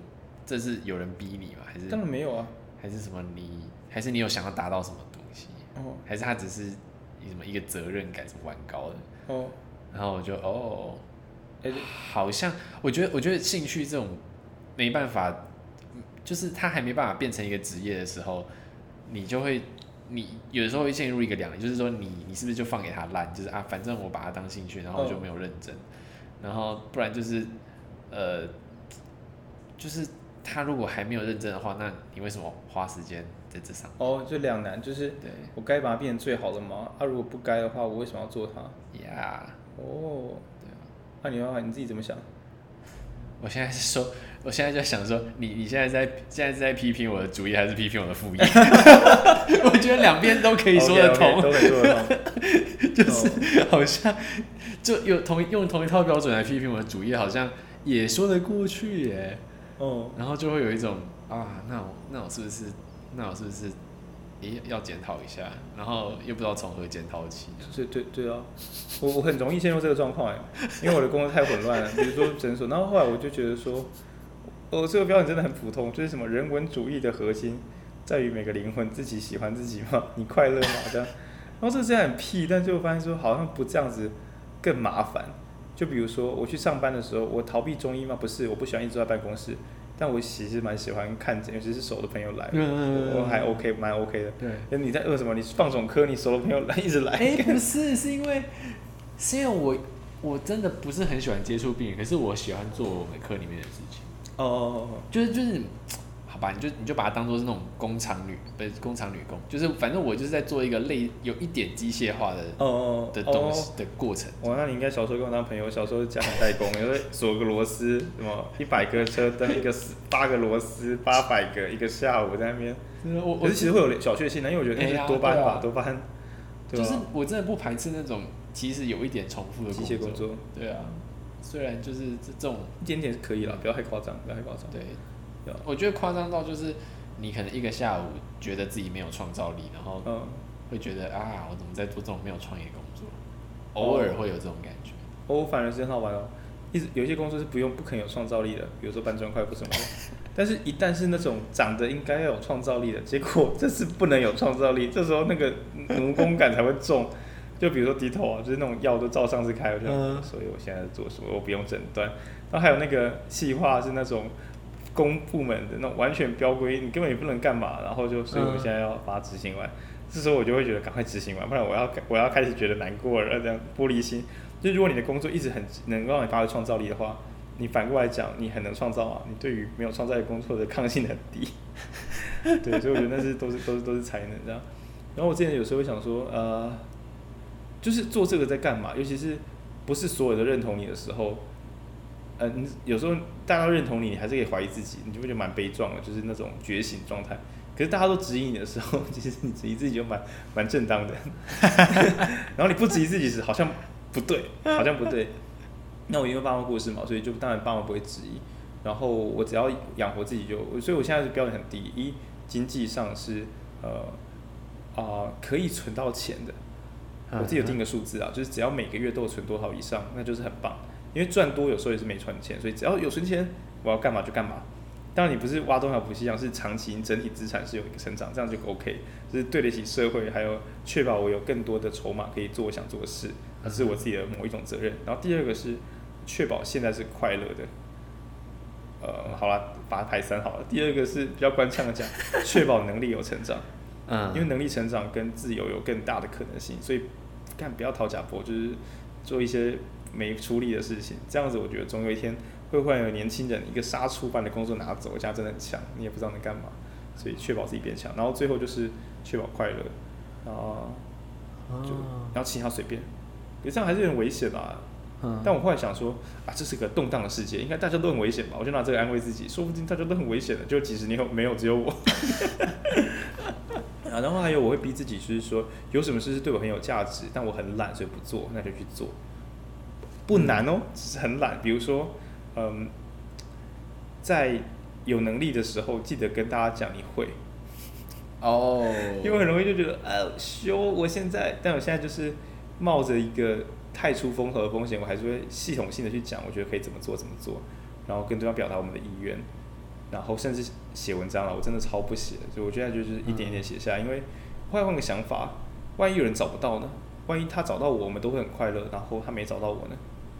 这是有人逼你吗？还是？”当然没有啊。还是什么你？还是你有想要达到什么东西？哦。还是他只是以什么一个责任感什么玩高的？哦。然后我就哦，哎，好像我觉得我觉得兴趣这种没办法。就是他还没办法变成一个职业的时候，你就会，你有的时候会陷入一个两难，就是说你你是不是就放给他烂，就是啊，反正我把它当兴趣，然后就没有认真，然后不然就是，呃，就是他如果还没有认真的话，那你为什么花时间在这上？哦，就两难，就是对我该把它变成最好的吗？啊，如果不该的话，我为什么要做它？呀，哦，对啊，那你的话你自己怎么想？我现在是说。我现在就想说，你你现在在现在是在批评我的主业，还是批评我的副业？我觉得两边都可以说得通，okay, okay, 都可以说得通。就是好像就用同用同一套标准来批评我的主业，好像也说得过去耶。哦，然后就会有一种啊，那我那我是不是那我是不是也要检讨一下？然后又不知道从何检讨起。对对对啊，我我很容易陷入这个状况哎，因为我的工作太混乱了。比如说诊所，然后后来我就觉得说。哦，这个标准真的很普通，就是什么人文主义的核心在于每个灵魂自己喜欢自己吗，你快乐吗这样。然后这这样很屁，但最后发现说好像不这样子更麻烦。就比如说我去上班的时候，我逃避中医吗？不是，我不喜欢一直在办公室，但我其实蛮喜欢看诊，尤其是熟的朋友来，我还 OK，蛮 OK 的。对，你在饿什么？你放总科，你熟的朋友来一直来。哎，不是，是因为是因为我我真的不是很喜欢接触病人，可是我喜欢做我们科里面的事情。哦哦哦，就是就是，好吧，你就你就把它当做是那种工厂女，不是工厂女工，就是反正我就是在做一个类有一点机械化的哦哦的东西的过程。哇，那你应该小时候跟我当朋友，小时候家庭代工，因为锁个螺丝，什么一百个车灯，一个八个螺丝，八百个，一个下午在那边。我我是其实会有小确幸的，因为我觉得那是多巴胺吧，多巴胺。就是我真的不排斥那种其实有一点重复的机械工作。对啊。虽然就是这这种一点点是可以了，不要太夸张，不要太夸张。对，我觉得夸张到就是你可能一个下午觉得自己没有创造力，然后会觉得啊，我怎么在做这种没有创意的工作？偶尔会有这种感觉。哦，反而是很好玩哦。一直有些工作是不用不肯有创造力的，比如说搬砖块不什么的。但是，一旦是那种长得应该要有创造力的，结果这是不能有创造力，这时候那个奴工感才会重。就比如说低头啊，就是那种药都照上次开，我就、嗯、所以我现在在做什么，我不用诊断。然后还有那个细化是那种公部门的那种完全标规，你根本也不能干嘛，然后就所以我现在要把它执行完。嗯、这时候我就会觉得赶快执行完，不然我要我要开始觉得难过了，这样玻璃心。就如果你的工作一直很能让你发挥创造力的话，你反过来讲，你很能创造啊，你对于没有创造力工作的抗性很低。对，所以我觉得那是都是都是都是才能这样。然后我之前有时候会想说，呃。就是做这个在干嘛？尤其是不是所有的认同你的时候，嗯、呃，有时候大家都认同你，你还是可以怀疑自己，你就会觉得蛮悲壮的，就是那种觉醒状态。可是大家都质疑你的时候，其实你质疑自己就蛮蛮正当的。然后你不质疑自己时，好像不对，好像不对。那我因为爸妈过世嘛，所以就当然爸妈不会质疑。然后我只要养活自己就，所以我现在是标准很低。一经济上是呃啊、可以存到钱的，我自己有定个数字啊，就是只要每个月都有存多少以上，那就是很棒。因为赚多有时候也是没存钱，所以只要有存钱，我要干嘛就干嘛。当然你不是挖东洋补西洋，是长期整体资产是有一个成长，这样就 OK，就是对得起社会，还有确保我有更多的筹码可以做我想做的事，这是我自己的某一种责任。然后第二个是确保现在是快乐的。呃，好了，把它排三好了。第二个是比较官腔的讲，确保能力有成长，嗯，因为能力成长跟自由有更大的可能性，所以干不要讨假婆，就是做一些没出力的事情，这样子我觉得总有一天会忽然有年轻人一个杀出般的工作拿走，这样真的很强，你也不知道能干嘛，所以确保自己变强，然后最后就是确保快乐，然后就然后其他随便，别这样还是有点危险吧。但我后来想说，啊，这是个动荡的世界，应该大家都很危险吧？我就拿这个安慰自己，说不定大家都很危险的，就几十年后没有只有我。啊，然后还有我会逼自己，就是说有什么事是对我很有价值，但我很懒，所以不做，那就去做。不难哦，只是很懒。比如说，嗯，在有能力的时候，记得跟大家讲你会。哦。因为很容易就觉得，呃，修，我现在，但我现在就是冒着一个。太出风头的风险，我还是会系统性的去讲，我觉得可以怎么做怎么做，然后跟对方表达我们的意愿，然后甚至写文章了，我真的超不写，所以我现在就是一点一点写下，因为换换个想法，万一有人找不到呢？万一他找到我，我们都会很快乐，然后他没找到我呢？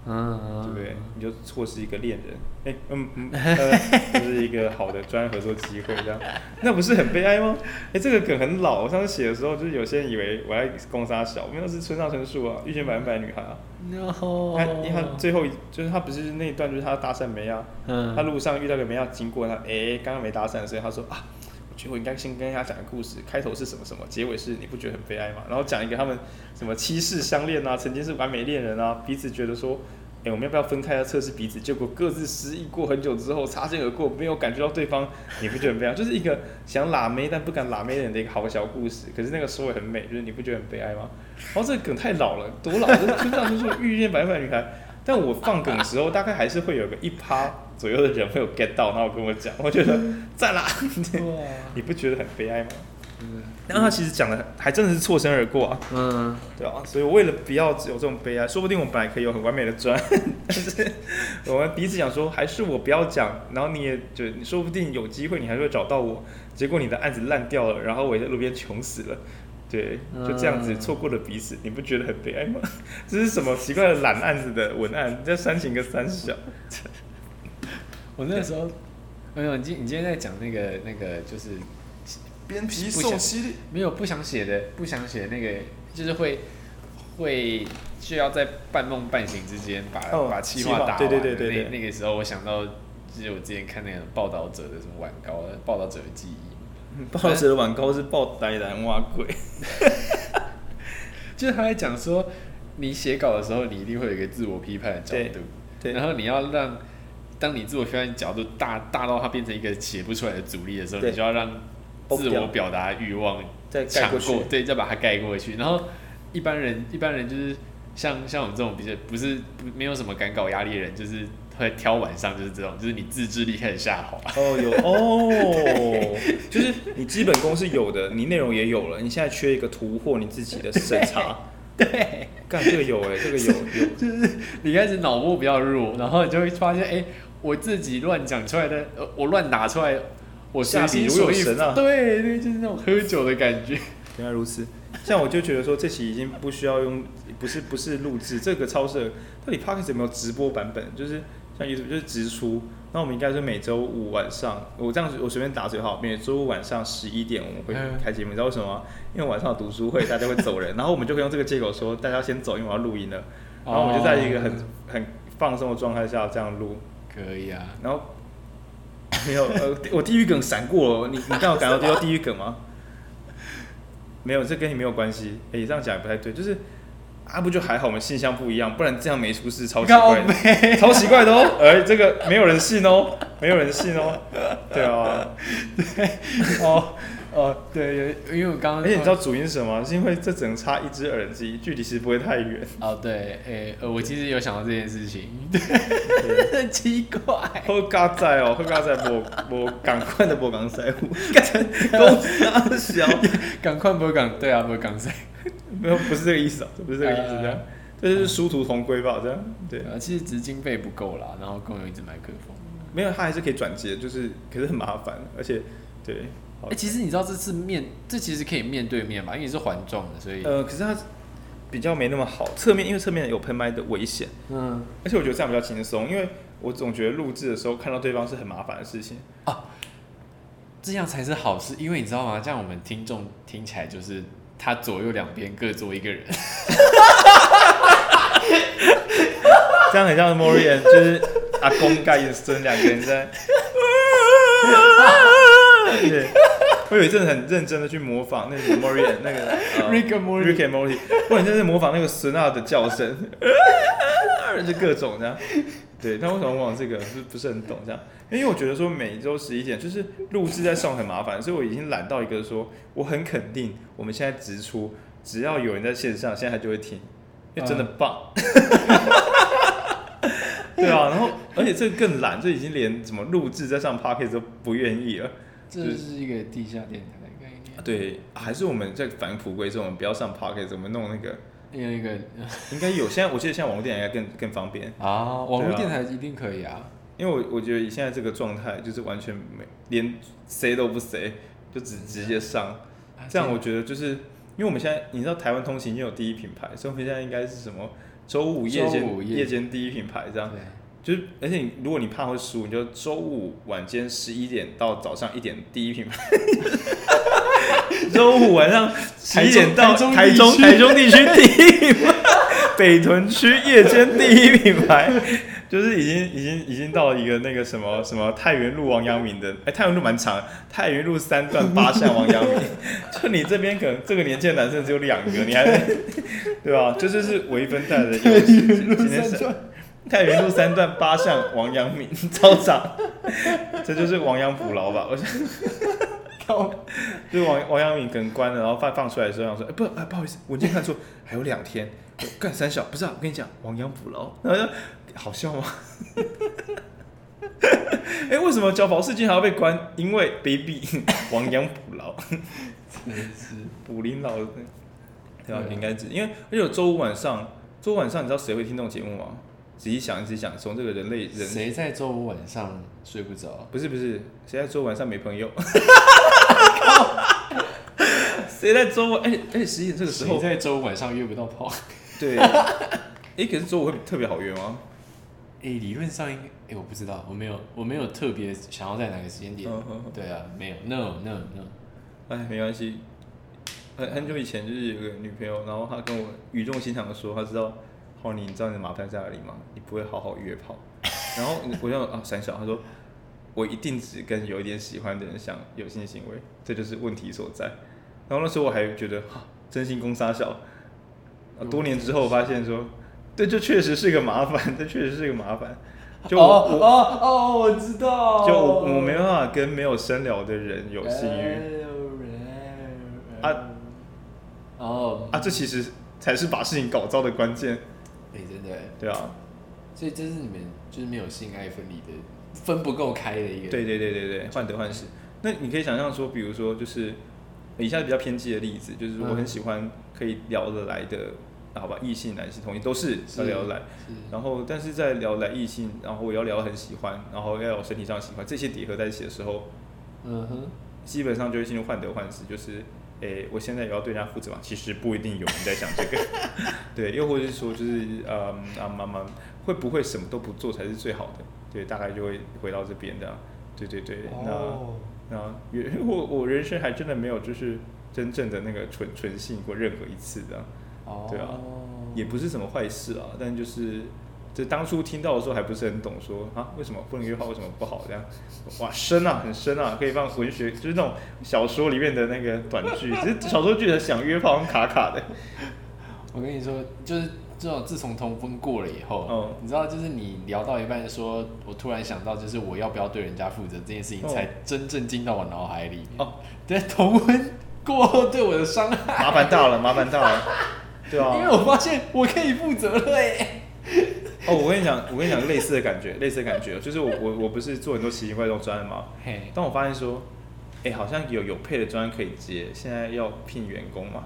嗯，对不对？你就错失一个恋人，哎，嗯嗯，呃，就是一个好的专业合作机会，这样，那不是很悲哀吗？哎，这个梗很老，我上次写的时候，就是有些人以为我在攻杀小，因为那，是村上春树啊，遇见百分百女孩啊。No。他你看最后就是他不是那一段，就是他搭讪梅亚，嗯，他路上遇到个梅亚经过他，哎，刚刚没搭讪，所以他说啊，我觉得我应该先跟大家讲个故事，开头是什么什么，结尾是你不觉得很悲哀吗？然后讲一个他们什么七世相恋啊，曾经是完美恋人啊，彼此觉得说。哎、我们要不要分开来测试彼此？结果各自失忆过很久之后擦肩而过，没有感觉到对方，你不觉得很悲哀？就是一个想拉妹但不敢拉妹的人的一个好小故事。可是那个收尾很美，就是你不觉得很悲哀吗？然后这个梗太老了，多老？就是村上春树遇见白发女孩。但我放梗的时候，大概还是会有个一趴左右的人会有 get 到，然后跟我讲，我觉得赞啦。你不觉得很悲哀吗？嗯，然后他其实讲的还真的是错身而过啊，嗯，对啊，所以我为了不要有这种悲哀，说不定我们本来可以有很完美的专，但是我们彼此讲说，还是我不要讲，然后你也就你说不定有机会你还是会找到我，结果你的案子烂掉了，然后我在路边穷死了，对，就这样子错过了彼此，你不觉得很悲哀吗？这是什么奇怪的懒案子的文案？你在煽情个三小？我那个时候没有，你今你今天在讲那个那个就是。边皮送犀利，没有不想写的，不想写那个，就是会会需要在半梦半醒之间把、哦、把气话打完。对对对对，对，那那个时候我想到，就是我之前看那个报道者的什么晚高，报道者的记忆。报道者的晚高是报呆男挖鬼，就是他在讲说，你写稿的时候，你一定会有一个自我批判的角度，然后你要让，当你自我批判的角度大大到它变成一个写不出来的阻力的时候，你就要让。自我表达欲望再盖过去，对，再把它盖过去。然后一般人，一般人就是像像我们这种比较不是不没有什么赶稿压力的人，就是会挑晚上，就是这种，就是你自制力开始下滑。哦，有哦，就是你基本功是有的，你内容也有了，你现在缺一个突破你自己的审查。对，干这个有哎、欸，这个有有，就是你开始脑波比较弱，然后你就会发现，哎、欸，我自己乱讲出来的，呃，我乱打出来。我下笔如有神啊！对对，就是那种喝酒的感觉。原来如此，像我就觉得说，这期已经不需要用，不是不是录制这个超市到底 Podcast 有没有直播版本？就是像 YouTube 就是直出。那我们应该是每周五晚上，我这样子我随便打嘴好，每周五晚上十一点我们会开节目。你知道为什么吗？因为晚上有读书会，大家会走人，然后我们就可以用这个借口说大家先走，因为我要录音了。然后我们就在一个很很放松的状态下这样录。可以啊。然后。没有，呃，我地狱梗闪过了，你你刚好感到地狱梗吗？没有，这跟你没有关系。哎、欸，这样讲也不太对，就是啊，不就还好，我们性向不一样，不然这样没出事，超奇怪的，超奇怪的哦。哎、欸，这个没有人信哦，没有人信哦。对啊，对哦，哦，对，因为我刚刚，而且你知道主因是什么？是因为这只能插一只耳机，距离其实不会太远。哦，对，诶，呃，我其实有想到这件事情，很奇怪。好嘎仔哦，好嘎仔，无无赶快的无讲师傅，公差小，赶快无港，对啊，无讲师，没有，不是这个意思啊，不是这个意思，这样，这是殊途同归吧？这样，对啊，其实只是经费不够啦，然后共用一支麦克风，没有，它还是可以转接，就是，可是很麻烦，而且，对。哎、欸，其实你知道这次面，这其实可以面对面嘛，因为是环状的，所以呃，可是它比较没那么好，侧面因为侧面有喷麦的危险，嗯，而且我觉得这样比较轻松，因为我总觉得录制的时候看到对方是很麻烦的事情啊，这样才是好事，因为你知道吗？这样我们听众听起来就是他左右两边各坐一个人，这样很像 Morian，就是阿公盖孙两个人在。对，我有一阵子很认真的去模仿那个 Morty 那个 Rick and Morty Rick and Morty，我很认真模仿那个 s o n a 的叫声，就各种这样。对，但为什么模仿这个是不是很懂这样？因为我觉得说每周十一点就是录制在上很麻烦，所以我已经懒到一个说我很肯定我们现在直出，只要有人在线上，现在他就会听，因为真的棒。对啊，然后而且这个更懒，这已经连怎么录制在上 p o c k e t 都不愿意了。这是一个地下电台的概念。对，还是我们在返璞归真，我们不要上 Podcast，我们弄那个。有一个 应该有，现在我记得现在网络电台应该更更方便啊。网络电台一定可以啊。因为我我觉得现在这个状态就是完全没连谁都不谁，就只直接上。这样我觉得就是因为我们现在你知道台湾通勤已经有第一品牌，所以我们现在应该是什么周五夜间夜间第一品牌这样。就是，而且你如果你怕会输，你就周五晚间十一点到早上一点第一品牌，周五晚上十一点到台中台中地区。第一品牌，北屯区夜间第一品牌，就是已经已经已经到一个那个什么什么太原路王阳明的，哎、欸，太原路蛮长，太原路三段八巷王阳明，就你这边可能这个年纪的男生只有两个，你还对吧？就是是微分带的游戏，今天是。太原路三段八巷王阳明操场，这就是亡羊补牢吧？我想，就是王王阳明可能关了，然后放放出来的时候，想说，哎、欸、不，哎、欸、不好意思，我今天看错，还有两天，干三小，不是啊，我跟你讲，亡羊补牢，然后好笑吗？哎、欸，为什么交保事件还要被关？因为卑鄙，亡羊补牢，真是补林老的，对吧？应该是因为而且有周五晚上，周五晚上你知道谁会听这种节目吗？仔细想，仔细想，从这个人类人，谁在周五晚上睡不着？不是不是，谁在周五晚上没朋友？谁在周五？哎哎，十一点这个时候，谁在周五晚上约不到炮？对，哎，可是周五会特别好约吗？哎，理论上应该，哎，我不知道，我没有，我没有特别想要在哪个时间点。对啊，没有，no no no。哎，没关系。很很久以前就是有个女朋友，然后她跟我语重心长的说，她知道。哦，你知道你的麻烦在哪里吗？你不会好好约炮，然后我就啊闪小，他说我一定只跟有一点喜欢的人想有性行为，这就是问题所在。然后那时候我还觉得哈，真心公杀小，多年之后发现说，对，这确实是个麻烦，这确实是个麻烦。就我哦哦，哦，我知道，就我我没办法跟没有深聊的人有性欲。啊哦啊，这其实才是把事情搞糟的关键。哎，真的，对啊，所以这是你们就是没有性爱分离的，分不够开的一个。对对对对对，患得患失。那你可以想象说，比如说，就是以下比较偏激的例子，就是我很喜欢可以聊得来的，嗯、好吧，异性、男性、同性都是要聊得来。然后，但是在聊来异性，然后我要聊得很喜欢，然后要有身体上喜欢，这些叠合在一起的时候，嗯哼，基本上就会进入患得患失，就是。诶、欸，我现在也要对人家负责嘛？其实不一定有人在想这个，对，又或者是说，就是呃啊妈妈会不会什么都不做才是最好的？对，大概就会回到这边的，对对对，哦、那那 我我人生还真的没有就是真正的那个纯纯性过任何一次的，哦、对啊，也不是什么坏事啊，但就是。就当初听到的时候还不是很懂说，说啊为什么不能约炮，为什么不好这样？哇深啊，很深啊，可以放文学，就是那种小说里面的那个短句，只是小说剧的想约炮很卡卡的。我跟你说，就是这种自从同婚过了以后，哦，你知道，就是你聊到一半说，我突然想到，就是我要不要对人家负责这件事情，才真正进到我脑海里。哦，对，同婚过后对我的伤害，麻烦大了，麻烦大了。对啊，因为我发现我可以负责了耶。哦，我跟你讲，我跟你讲类似的感觉，类似的感觉，就是我我我不是做很多奇奇怪怪的专案吗？嘿，但我发现说，哎、欸，好像有有配的专案可以接，现在要聘员工嘛。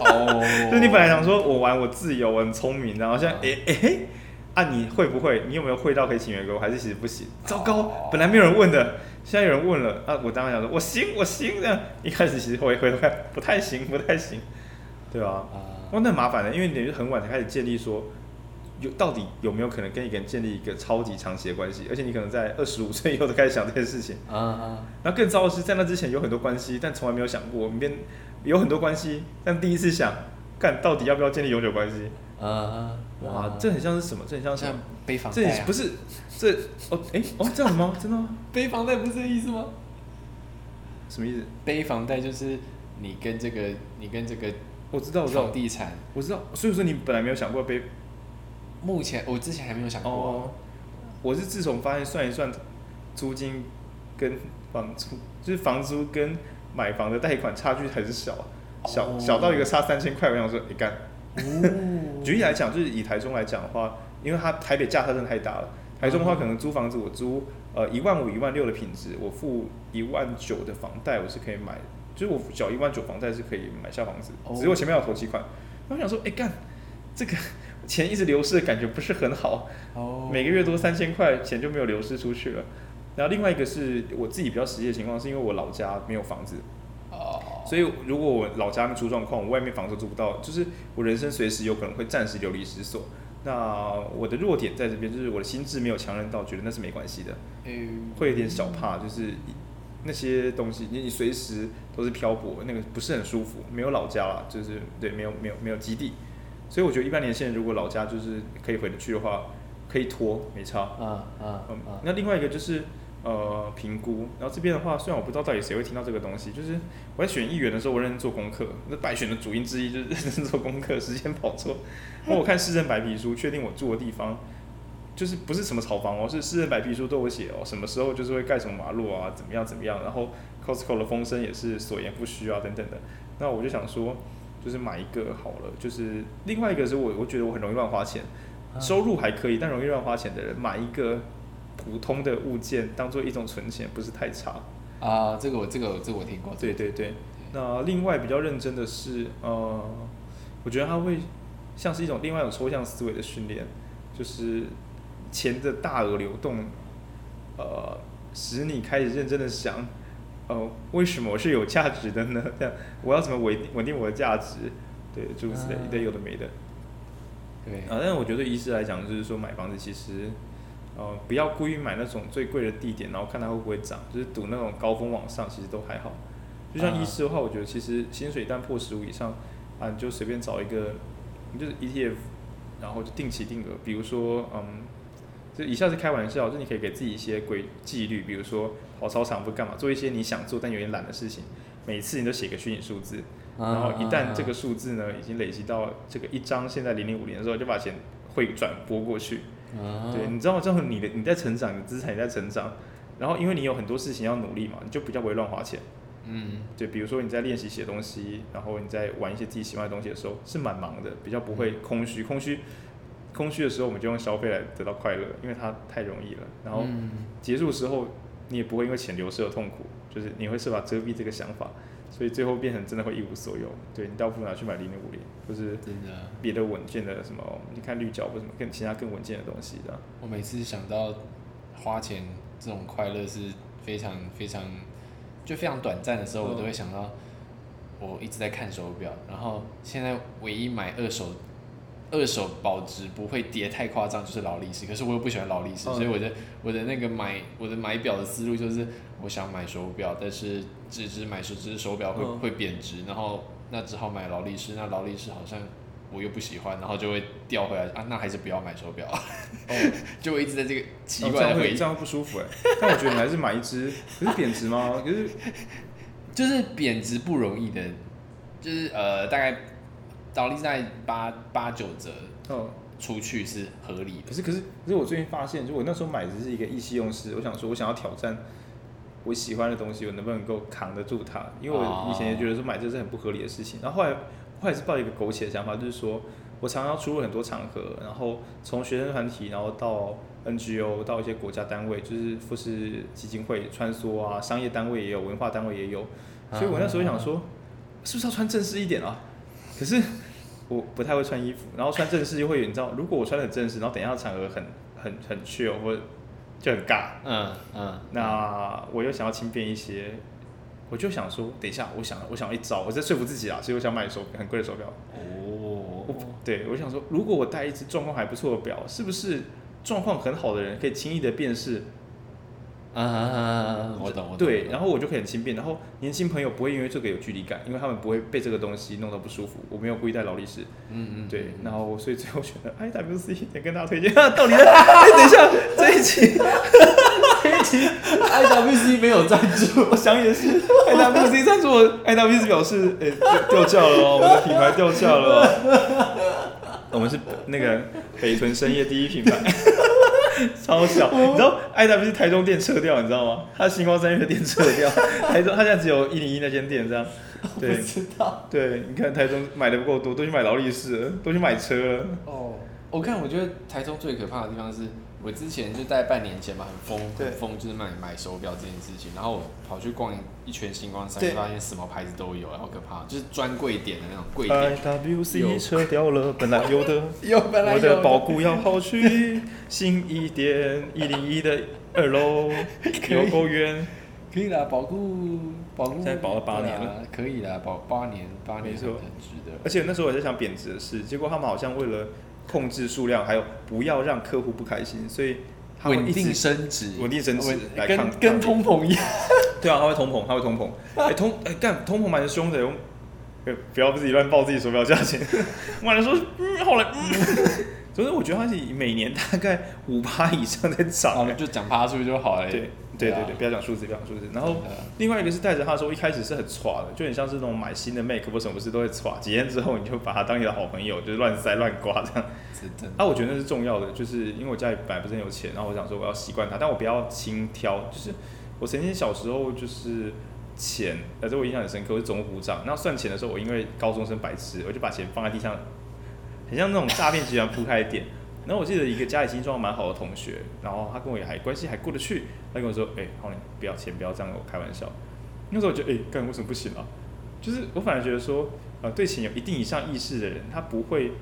哦，就你本来想说我玩我自由，我很聪明，然后现在哎哎、欸欸，啊你会不会？你有没有会到可以请员工？还是其实不行？糟糕，本来没有人问的，现在有人问了啊！我当然想说我行我行这样，一开始其实会回头看不太行不太行，对吧？哦，那很麻烦的，因为你是很晚才开始建立说。有到底有没有可能跟一个人建立一个超级长期的关系？而且你可能在二十五岁以后都开始想这件事情。啊啊！然后更糟的是，在那之前有很多关系，但从来没有想过。我们边有很多关系，但第一次想，干到底要不要建立永久关系？啊！哇，这很像是什么？这很像什么？背房贷？这不是这哦哎哦这样子吗？真的吗？背房贷不是这个意思吗？什么意思？背房贷就是你跟这个你跟这个我知道我知道房地产我知道，所以说你本来没有想过背。目前我之前还没有想过、啊哦，我是自从发现算一算租金跟房租，就是房租跟买房的贷款差距很小，小、哦、小到一个差三千块，我想说你干。哦、举例来讲，就是以台中来讲的话，因为它台北价差真的太大了，台中的话可能租房子我租呃一万五一万六的品质，我付一万九的房贷我是可以买，就是我缴一万九房贷是可以买下房子，哦、只是我前面要投期款。我想说，哎干，这个。钱一直流失的感觉不是很好，oh. 每个月多三千块钱就没有流失出去了。然后另外一个是我自己比较实际的情况，是因为我老家没有房子，oh. 所以如果我老家出状况，我外面房子租不到，就是我人生随时有可能会暂时流离失所。那我的弱点在这边，就是我的心智没有强韧到觉得那是没关系的，oh. 会有点小怕，就是那些东西你你随时都是漂泊，那个不是很舒服。没有老家了，就是对，没有没有没有基地。所以我觉得一般年轻人如果老家就是可以回得去的话，可以拖没差。啊啊嗯。那另外一个就是呃评估，然后这边的话，虽然我不知道到底谁会听到这个东西，就是我在选议员的时候，我认真做功课。那败选的主因之一就是认真做功课，时间跑错。那我看市政白皮书，确定我住的地方就是不是什么炒房哦，是市政白皮书都有写哦，什么时候就是会盖什么马路啊，怎么样怎么样。然后 Costco 的风声也是所言不虚啊，等等的。那我就想说。就是买一个好了，就是另外一个是我我觉得我很容易乱花钱，收入还可以，但容易乱花钱的人买一个普通的物件当做一种存钱，不是太差啊。这个我这个这个我听过。对对对。那另外比较认真的是，呃，我觉得它会像是一种另外一种抽象思维的训练，就是钱的大额流动，呃，使你开始认真的想。哦，为什么我是有价值的呢？这样，我要怎么稳定稳定我的价值？对，诸如此类，一堆有的没的。对啊，但是我觉得，医师来讲，就是说买房子其实，呃，不要故意买那种最贵的地点，然后看它会不会涨，就是赌那种高峰往上，其实都还好。就像医师的话，我觉得其实薪水一旦破十五以上，啊，你就随便找一个，你就是 ETF，然后就定期定额，比如说，嗯。就以下是开玩笑，就你可以给自己一些规纪律，比如说跑操场不干嘛，做一些你想做但有点懒的事情。每次你都写个虚拟数字，然后一旦这个数字呢已经累积到这个一张现在零零五零的时候，就把钱汇转拨过去。对，你知道，之后你的你在成长，你的资产也在成长，然后因为你有很多事情要努力嘛，你就比较不会乱花钱。嗯，对，比如说你在练习写东西，然后你在玩一些自己喜欢的东西的时候，是蛮忙的，比较不会空虚，空虚。空虚的时候，我们就用消费来得到快乐，因为它太容易了。然后结束的时候，你也不会因为钱流失而痛苦，就是你会设法遮蔽这个想法，所以最后变成真的会一无所有。对，你倒不如拿去买零零五零，或是别的稳健的什么，你看绿角或什么更其他更稳健的东西的。我每次想到花钱这种快乐是非常非常就非常短暂的时候，我都会想到我一直在看手表，然后现在唯一买二手。二手保值不会跌太夸张，就是劳力士。可是我又不喜欢劳力士，所以我的我的那个买我的买表的思路就是，我想买手表，但是这只买这只手表会会贬值，然后那只好买劳力士。那劳力士好像我又不喜欢，然后就会掉回来啊，那还是不要买手表。哦，就我一直在这个奇怪的回忆，这样不舒服哎。但我觉得你还是买一只，可是贬值吗？可是就是贬值不容易的，就是呃大概。劳力士在八八九折，哦，出去是合理的。可是可是可是我最近发现，就我那时候买的是一个意气用事，我想说我想要挑战我喜欢的东西，我能不能够扛得住它？因为我以前也觉得说买这是很不合理的事情，然后后来后来是抱一个苟且的想法，就是说我常常出入很多场合，然后从学生团体，然后到 NGO，到一些国家单位，就是富士基金会穿梭啊，商业单位也有，文化单位也有，所以我那时候想说，是不是要穿正式一点啊？可是我不太会穿衣服，然后穿正式就会有，你知道，如果我穿的很正式，然后等一下场合很很很 chill 或就很尬，嗯嗯，那我又想要轻便一些，我就想说，等一下，我想我想要一招，我在说服自己啊，所以我想买手很贵的手表。哦，对，我想说，如果我戴一只状况还不错的表，是不是状况很好的人可以轻易的辨识？啊，我懂，我懂。对，然后我就可以很轻便，然后年轻朋友不会因为这个有距离感，因为他们不会被这个东西弄得不舒服。我没有故意戴劳力士，嗯嗯，对，然后所以最后选了 IWC，也跟大家推荐。到底？哎，等一下，这一期，这一期 IWC 没有赞助，我想也是，IWC 赞助，IWC 表示，哎，掉价了哦，我们的品牌掉价了，我们是那个北屯深夜第一品牌。超小，你知道，I W 是台中店撤掉，你知道吗？他星光三月的店撤掉，台中他现在只有一零一那间店这样。对，知道。对，你看台中买的不够多，都去买劳力士了，都去买车了。哦，我看我觉得台中最可怕的地方是。我之前就在半年前吧，很疯，很疯，就是买买手表这件事情。然后我跑去逛一圈星光三月，发现什么牌子都有，好可怕，就是专柜店的那种贵店。IWC 撤掉了，本来有的，有本来有的。我的保固要跑去新一点一零一的二楼，有够远。可以啦，保固保固。现在保了八年了，可以啦，保八年，八年是很值得。而且那时候我在想贬值的事，结果他们好像为了。控制数量，还有不要让客户不开心，所以稳定升值，稳定升值，跟跟通膨一样。对啊，它会通膨，它会通膨。哎、欸，通哎干、欸，通膨蛮凶的哟。不要自己乱报自己手表价钱。买的时候，嗯，后来，嗯。所以我觉得它是每年大概五趴以上在涨。就讲趴数就好了。对。对对对，不要讲数字，不要讲数字。然后另外一个是带着他的时候，一开始是很歘的，就很像是那种买新的 Mac 或什么事都会歘。几天之后，你就把它当你的好朋友，就是乱塞乱刮这样。啊，我觉得那是重要的，就是因为我家里本来不是很有钱，然后我想说我要习惯它，但我不要轻挑。就是我曾经小时候就是钱，反正我印象很深刻，我是总务部长。那算钱的时候，我因为高中生白痴，我就把钱放在地上，很像那种诈骗集团铺开的点。然后我记得一个家里经济状况蛮好的同学，然后他跟我也还关系还过得去，他跟我说：“哎、欸，好，你不要钱，不要这样跟我开玩笑。”那时候我觉得：“哎、欸，干为什么不行啊？”就是我反而觉得说，呃，对钱有一定以上意识的人，他不会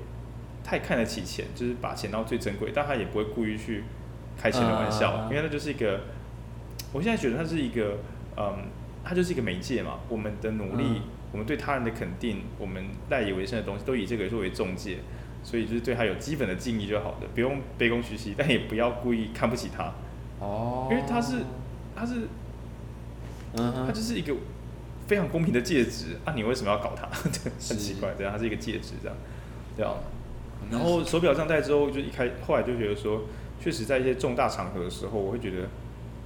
太看得起钱，就是把钱当最珍贵，但他也不会故意去开钱的玩笑，因为那就是一个，我现在觉得他是一个，嗯，他就是一个媒介嘛。我们的努力，我们对他人的肯定，我们赖以为生的东西，都以这个作为中介。所以就是对他有基本的敬意就好的，不用卑躬屈膝，但也不要故意看不起他。哦。因为他是，他是，嗯，他就是一个非常公平的戒指啊！你为什么要搞他？很奇怪，对啊，他是一个戒指这样，对啊。然后手表这样戴之后，就一开后来就觉得说，确实在一些重大场合的时候，我会觉得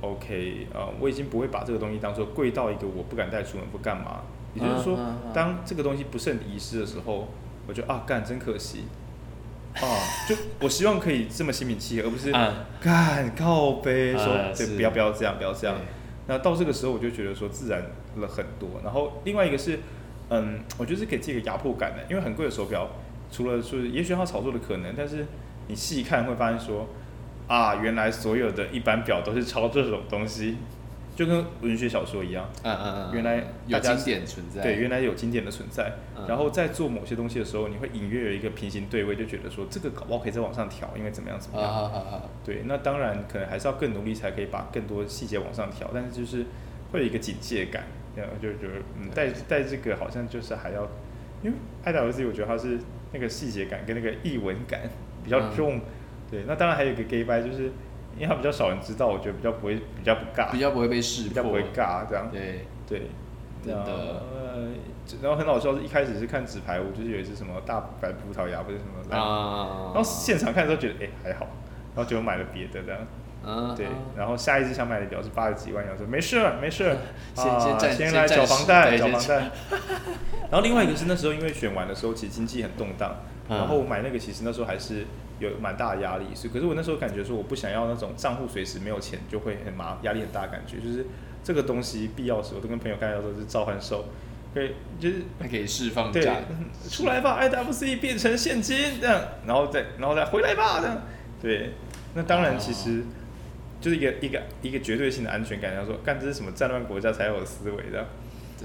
，OK 啊，我已经不会把这个东西当做贵到一个我不敢带出门不干嘛。也就是说，当这个东西不慎遗失的时候，我觉得啊，干真可惜。啊，就我希望可以这么心平气和，而不是干、嗯、靠背说，对、嗯，不要不要这样，不要这样。那到这个时候，我就觉得说自然了很多。然后另外一个是，嗯，我觉得是给自己一个压迫感的，因为很贵的手表，除了说也许它炒作的可能，但是你细看会发现说，啊，原来所有的一般表都是抄这种东西。就跟文学小说一样，嗯嗯嗯，原来有经典存在，对，原来有经典的存在。嗯、然后在做某些东西的时候，你会隐约有一个平行对位，就觉得说这个搞不好可以再往上调，因为怎么样怎么样。啊啊啊、对，那当然可能还是要更努力才可以把更多细节往上调，但是就是会有一个警戒感，就就嗯，带带这个好像就是还要，因为 IWC 我觉得它是那个细节感跟那个译文感比较重，嗯、对，那当然还有一个 gay bye 就是。因为它比较少人知道，我觉得比较不会，比较不尬，比较不会被识破，比较不会尬这样。对对，真的。呃，然后很好笑是，一开始是看纸牌屋，就是有一只什么大白葡萄牙，不是什么。啊。然后现场看的时候觉得，哎、欸，还好。然后就买了别的这样。啊，对，然后下一次想买的表是八十几万，然后说没事没事，先先暂先来缴房贷，缴房贷。然后另外一个是那时候因为选完的时候其实经济很动荡，然后我买那个其实那时候还是有蛮大的压力，是可是我那时候感觉说我不想要那种账户随时没有钱就会很麻压力很大的感觉，就是这个东西必要时我都跟朋友开玩笑说是召唤兽。可以，就是还可以释放对，出来吧，IWC 变成现金这样，然后再然后再回来吧这样，对，那当然其实就是一个一个一个绝对性的安全感，他说干这是什么战乱国家才有的思维的，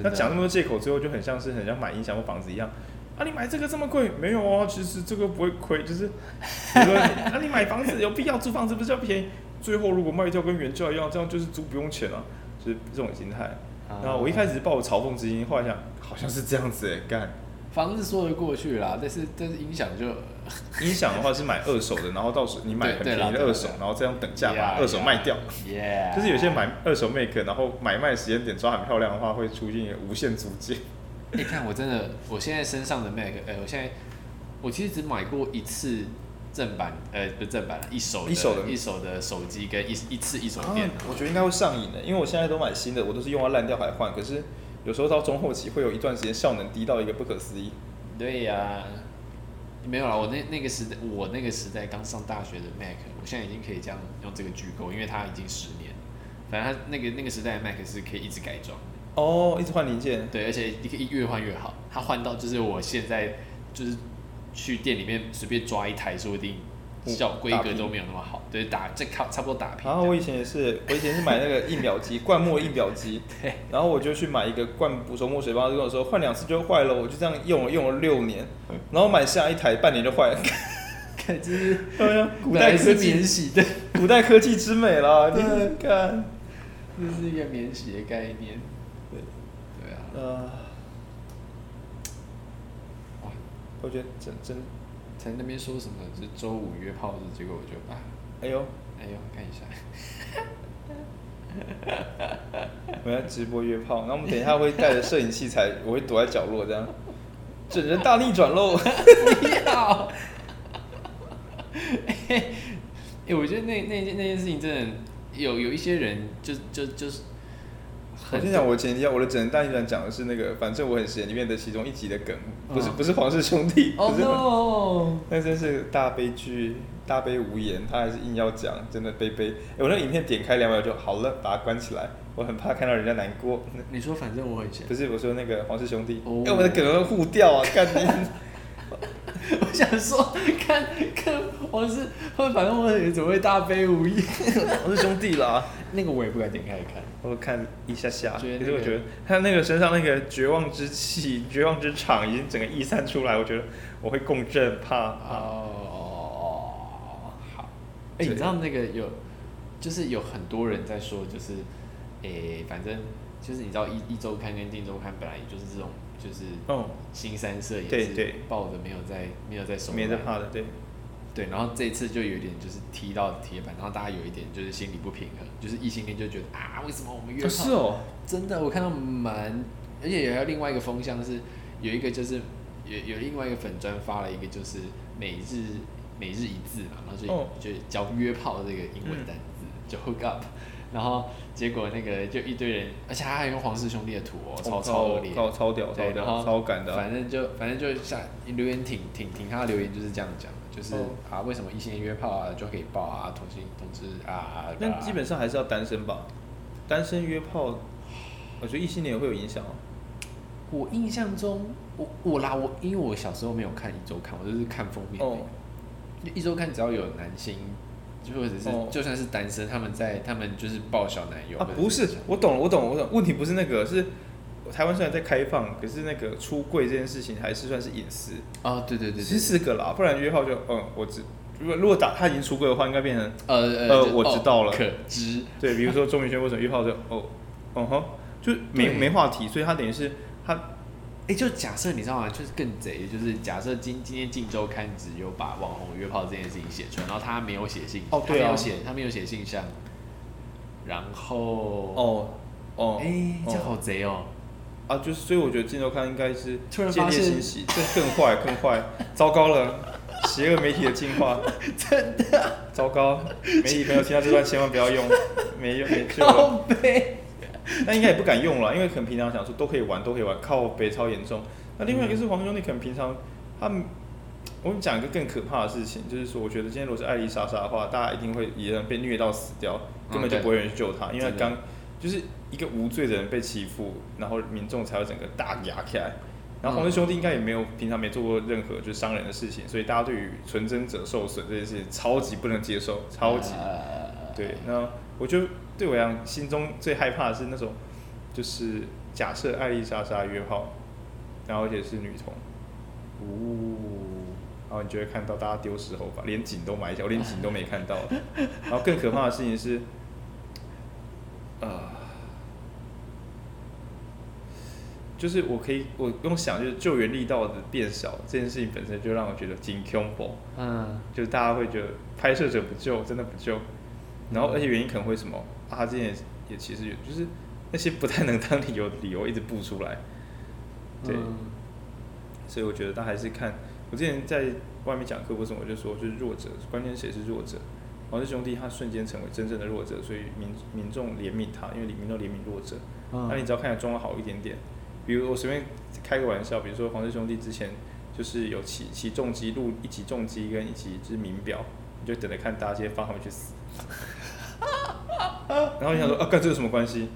那讲那么多借口，最后就很像是很像买音响或房子一样，啊你买这个这么贵，没有啊，其实这个不会亏，就是 比如说啊你买房子有必要租房子不是要便宜，最后如果卖掉跟原价一样，这样就是租不用钱啊，就是这种心态。然后我一开始抱着嘲讽之心，后来想好像是这样子哎，干房子说得过去啦，但是但是音响就 音响的话是买二手的，然后到时候你买很便宜的二手，然后这样等价把二手卖掉。Yeah, 就是有些买二手 make，然后买卖时间点抓很漂亮的话，会出现无限租借。你看我真的，我现在身上的 Mac，哎，我现在我其实只买过一次。正版呃不是正版一手一手的一手的手机跟一一次一手电脑，啊，我觉得应该会上瘾的，因为我现在都买新的，我都是用到烂掉还换。可是有时候到中后期会有一段时间效能低到一个不可思议。对呀，啊，没有啦，我那那个时代我那个时代刚上大学的 Mac，我现在已经可以这样用这个巨构，因为它已经十年，反正它那个那个时代的 Mac 是可以一直改装哦，一直换零件。对，而且你可以越换越好，它换到就是我现在就是。去店里面随便抓一台，说不定小规格都没有那么好。对，打这差差不多打平。然后我以前也是，我以前是买那个印表机，灌墨印表机。对。然后我就去买一个灌补充墨水包，就跟我说换两次就坏了，我就这样用了用了六年。然后买下一台，半年就坏了。看，这是 古代科技免洗的，古代科技之美了。你看，这是一个免洗的概念。对。对啊。呃。我觉得真真在那边说什么是周五约炮日，结果我就啊，哎呦哎呦，看一下，我要直播约炮，那我们等一下会带着摄影器材，我会躲在角落这样，整人大逆转喽！不要，哎、欸，我觉得那那件那件事情真的有有一些人就就就是。我先讲，我前提下，我的整人大逆转讲的是那个，反正我很闲里面的其中一集的梗，不是不是黄氏兄弟，不是，那真是大悲剧，大悲无言，他还是硬要讲，真的悲悲。欸、我那影片点开两秒就好了，把它关起来，我很怕看到人家难过。你说反正我很闲，不是我说那个黄氏兄弟，哎，我们的梗会互掉啊，干你！我想说，看看我是会，反正我也怎么会大悲无言，黄氏兄弟啦，那个我也不敢点开看。我看一下下，其实我觉得他那个身上那个绝望之气、绝望之场已经整个溢散出来，我觉得我会共振，怕。哦，好。哎，你知道那个有，就是有很多人在说，就是，哎，反正就是你知道一一周刊跟定周刊本来也就是这种，就是，哦，新三色也是抱着没有在没有在手，没在怕的，对。对，然后这一次就有点就是踢到铁板，然后大家有一点就是心里不平衡，就是异性恋就觉得啊，为什么我们约炮？是哦，真的，我看到蛮，而且也还有另外一个风向是，有一个就是有有另外一个粉砖发了一个就是每日每日一字嘛，然后就、哦、就教约炮这个英文单字、嗯、就 hook up，然后结果那个就一堆人，而且他还用黄氏兄弟的图哦，超超恶劣，超超屌，超屌，超敢的，反正就反正就下留言挺挺挺他的留言就是这样讲的。就是啊，为什么异性约炮啊就可以报啊？同性同志啊？那基本上还是要单身吧？单身约炮，我觉得异性恋也会有影响哦。我印象中，我我啦，我因为我小时候没有看一周刊，我就是看封面。哦。一周刊只要有男性，就或者是就算是单身，他们在他们就是抱小男友。啊，不是，我懂了，我懂了，我懂。问题不是那个是。台湾虽然在开放，可是那个出柜这件事情还是算是隐私啊、哦。对对对，其实是个啦，不然约炮就嗯，我知。如果如果打他已经出柜的话，应该变成呃呃，我知道了。可知对，比如说钟明轩为什么约炮就哦，嗯哼，就没没话题，所以他等于是他，哎，就假设你知道吗？就是更贼，就是假设今今天晋周刊只有把网红约炮这件事情写出来，然后他没有写信哦，对啊，他没有写他没有写信箱，然后哦哦，哎，这好贼哦。啊，就是所以我觉得镜周刊应该是见猎心喜，这更坏更坏，糟糕了，邪恶媒体的进化，真的糟糕！媒体朋友听到这段千万不要用，没用没救了。靠北，那应该也不敢用了，因为可能平常想说都可以玩，都可以玩，靠北超严重。那另外一个是黄兄弟，可能平常他们，我们讲一个更可怕的事情，就是说，我觉得今天如果是艾丽莎莎的话，大家一定会以人被虐到死掉，根本就不会有人去救他，因为刚就是一个无罪的人被欺负，然后民众才会整个大压起来。然后黄氏兄弟应该也没有平常没做过任何就是伤人的事情，所以大家对于纯真者受损这件事情超级不能接受，超级。对，那我就对我来讲，心中最害怕的是那种，就是假设艾丽莎莎约炮，然后而且是女同，呜，然后你就会看到大家丢石头吧，连井都埋下，我连井都没看到。然后更可怕的事情是，啊。就是我可以，我用想就是救援力道的变小这件事情本身就让我觉得挺恐怖。嗯，就是大家会觉得拍摄者不救，真的不救。然后而且原因可能会什么啊？这件也，也其实有，就是那些不太能当理由的理由一直不出来。对。嗯、所以我觉得他还是看我之前在外面讲课，为什么我就说就是弱者，关键谁是弱者？黄氏兄弟他瞬间成为真正的弱者，所以民民众怜悯他，因为民众怜悯弱者。嗯。那你只要看起来装的好一点点。比如我随便开个玩笑，比如说黄氏兄弟之前就是有起起重机录一起重机跟一起就是名表，你就等着看大家直接放他们去死。然后你想说啊，跟这有什么关系？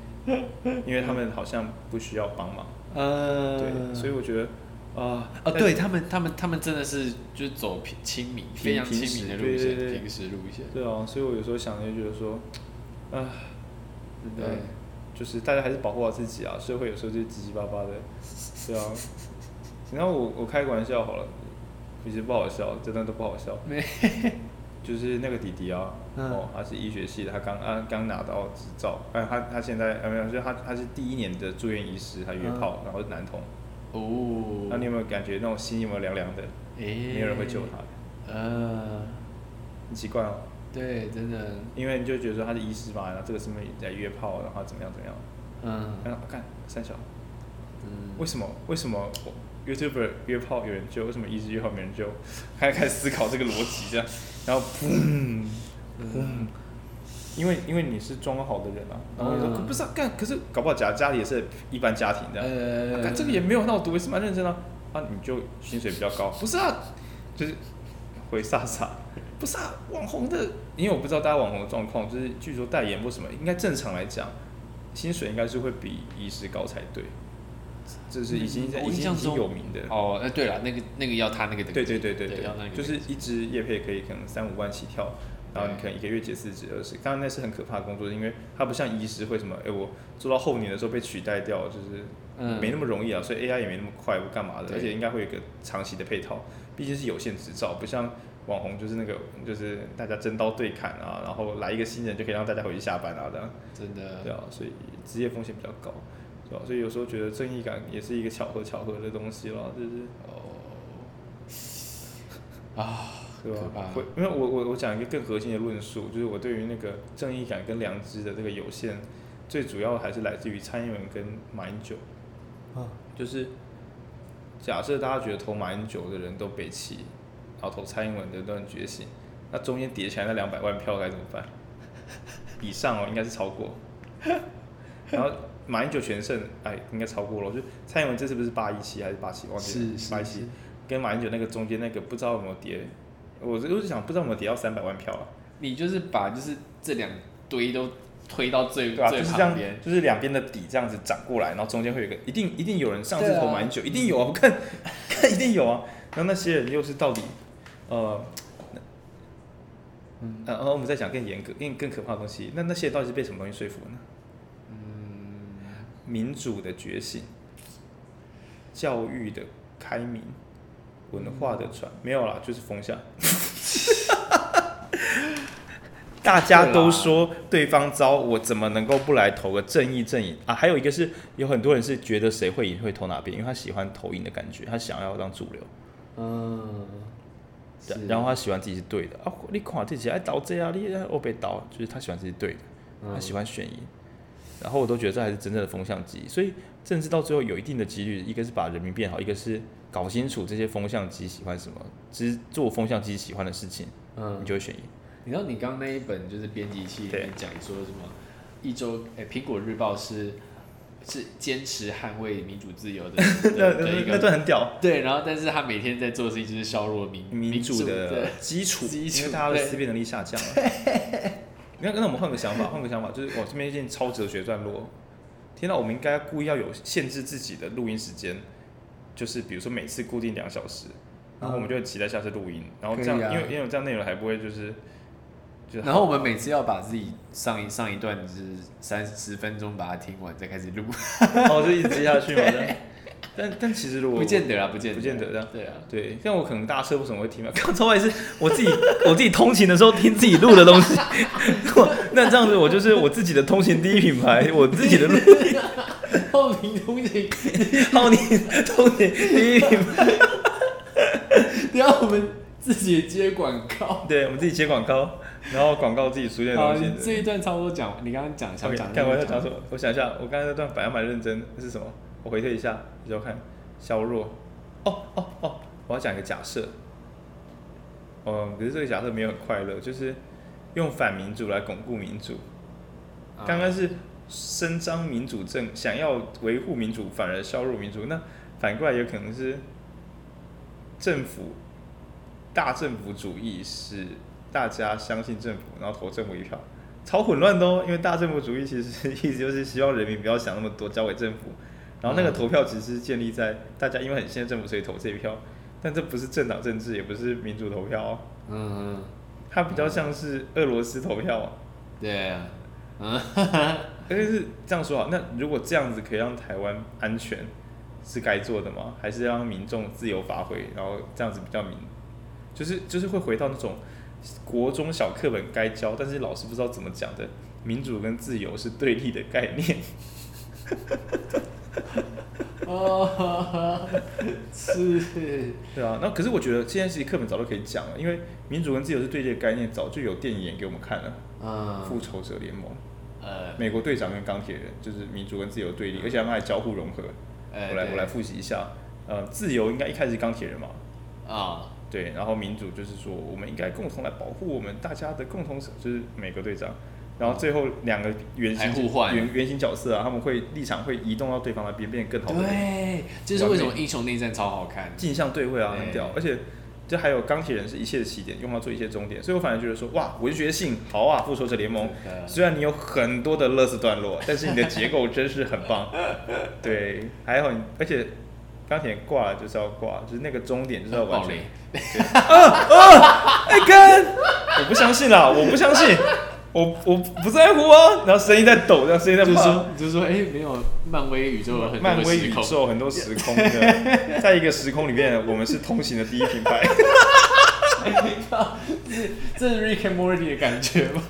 因为他们好像不需要帮忙。嗯，对，所以我觉得啊，啊，对他们，他们，他们真的是就是走平亲民，非常亲民的路线，平时路线。对啊，所以我有时候想就觉得说，啊，对。就是大家还是保护好自己啊！社会有时候就七七八八的，对啊。然后我我开个玩笑好了，其实不好笑，真的都不好笑。就是那个弟弟啊，哦，他是医学系的，他刚啊刚拿到执照，哎，他他现在没有，就他他是第一年的住院医师，他约炮，然后是男同。哦。那你有没有感觉那种心有没有凉凉的？没有人会救他。呃。很奇怪哦。对，真的，因为你就觉得说他是医师嘛，然后这个是不是在约炮，然后怎么样怎么样？嗯，然后看三小，嗯，为什么为什么 YouTuber 约炮有人救，为什么医师约炮没人救？开始开始思考这个逻辑这样，然后砰砰，因为因为你是装好的人啊，然后你说、嗯、不是啊，干，可是搞不好家家里也是一般家庭这样，嗯、啊，这个也没有那我读也是蛮认真的啊，啊，你就薪水比较高，不是啊，就是回傻傻。不是啊，网红的，因为我不知道大家网红的状况，就是据说代言或什么，应该正常来讲，薪水应该是会比医师高才对。这是已经在已经已经有名的。哦。哎，对了，那个那个要他那个对对对对对，就是一支叶配可以可能三五万起跳，然后你可能一个月结四十二十，当然那是很可怕的工作，因为它不像医师会什么，哎，我做到后年的时候被取代掉，就是没那么容易啊，所以 AI 也没那么快，不干嘛的，而且应该会有一个长期的配套，毕竟是有限执照，不像。网红就是那个，就是大家真刀对砍啊，然后来一个新人就可以让大家回去下班啊，这样。真的。对啊，所以职业风险比较高，对吧？所以有时候觉得正义感也是一个巧合巧合的东西了，就是。哦。啊，对吧？会，因为我我我讲一个更核心的论述，就是我对于那个正义感跟良知的这个有限，最主要还是来自于蔡英文跟马英九。啊。就是，假设大家觉得投马英九的人都北齐。然后投蔡英文的都很觉醒，那中间叠起来那两百万票该怎么办？以上哦，应该是超过。然后马英九全胜，哎，应该超过了。就蔡英文这次不是八一七还是八七？忘记八一七，跟马英九那个中间那个不知道有没有叠？我就是想不知道有没有叠到三百万票啊？你就是把就是这两堆都推到最对吧、啊？就是这样，就是两边的底这样子涨过来，然后中间会有一个，一定一定有人上次投马英九，一定有啊！我看 看一定有啊！然后那些人又是到底？呃，嗯，然后我们再讲更严格、更更可怕的东西。那那些到底是被什么东西说服呢？嗯，民主的觉醒，教育的开明，文化的传，没有啦，就是风向。大家都说对方糟，我怎么能够不来投个正义阵营啊？还有一个是，有很多人是觉得谁会赢会投哪边，因为他喜欢投赢的感觉，他想要当主流。嗯。然后他喜欢自己是对的啊！你看自己爱倒这啊，你我被倒，就是他喜欢自己对的，他喜欢选赢。然后我都觉得这还是真正的风向机。所以政治到最后有一定的几率，一个是把人民变好，一个是搞清楚这些风向机喜欢什么，其实做风向机喜欢的事情，嗯，你就会选一。你知道你刚刚那一本就是编辑器里面讲说什么？一周哎，苹果日报是是坚持捍卫民主自由的，那那那段很屌。对，然后但是他每天在做的事情就是削弱民民主的基础，基础因为大家的思辨能力下降了。那那我们换个想法，换个想法，就是我这边一件超哲学段落。天到我们应该故意要有限制自己的录音时间，就是比如说每次固定两小时，然后我们就会期待下次录音，然后这样，因为因为这样内容还不会就是。然后我们每次要把自己上一上一段就是三十分钟把它听完再开始录，哦，就一直接下去嘛。但但其实如果不见得啊，不见得，不见得这样。对啊，对，像我可能大车为什么会听嘛？刚才也是我自己 我自己通勤的时候听自己录的东西。那这样子我就是我自己的通勤第一品牌，我自己的录。浩宁通勤，浩宁通勤第一品牌。等下我们自己接广告。对，我们自己接广告。然后广告自己出现的东西。好，这一段差不多讲，你刚刚讲想讲。看我在讲什么？我想一下，我刚才那段本来蛮认真，是什么？我回退一下，你就看削弱。哦哦哦，我要讲一个假设。嗯，可是这个假设没有很快乐，就是用反民主来巩固民主。刚刚是伸张民主政，想要维护民主，反而削弱民主。那反过来有可能是政府大政府主义是。大家相信政府，然后投政府一票，超混乱的哦。因为大政府主义其实意思就是希望人民不要想那么多，交给政府。然后那个投票只是建立在大家因为很信任政府，所以投这一票。但这不是政党政治，也不是民主投票哦。嗯嗯。它比较像是俄罗斯投票。对啊。嗯。而且是这样说啊，那如果这样子可以让台湾安全，是该做的吗？还是让民众自由发挥，然后这样子比较民，就是就是会回到那种。国中小课本该教，但是老师不知道怎么讲的，民主跟自由是对立的概念。哦，是，对啊。那可是我觉得现在其实课本早就可以讲了，因为民主跟自由是对立的概念，早就有电影演给我们看了。嗯。复仇者联盟。呃。美国队长跟钢铁人就是民主跟自由对立，而且他们还交互融合。我来我来复习一下，呃，自由应该一开始是钢铁人嘛。啊。对，然后民主就是说，我们应该共同来保护我们大家的共同，就是美国队长。然后最后两个原型原原型角色啊，他们会立场会移动到对方那边，变得更好。对，这是为什么英雄内战超好看，镜像对位啊，很屌。而且就还有钢铁人是一切的起点，用它做一切终点。所以我反而觉得说，哇，文学性好啊，复仇者联盟。虽然你有很多的乐子段落，但是你的结构真是很棒。对，还好，而且。钢铁挂了就是要挂，就是那个终点就是要完成。啊啊！哎哥，我不相信啦，我不相信，我我不在乎啊。然后声音在抖，然后声音在就是说，就是说，哎、欸，没有，漫威宇宙有很多漫威宇宙很多时空的，在一个时空里面，我们是通行的第一品牌。这是 Rick and Morty 的感觉吗？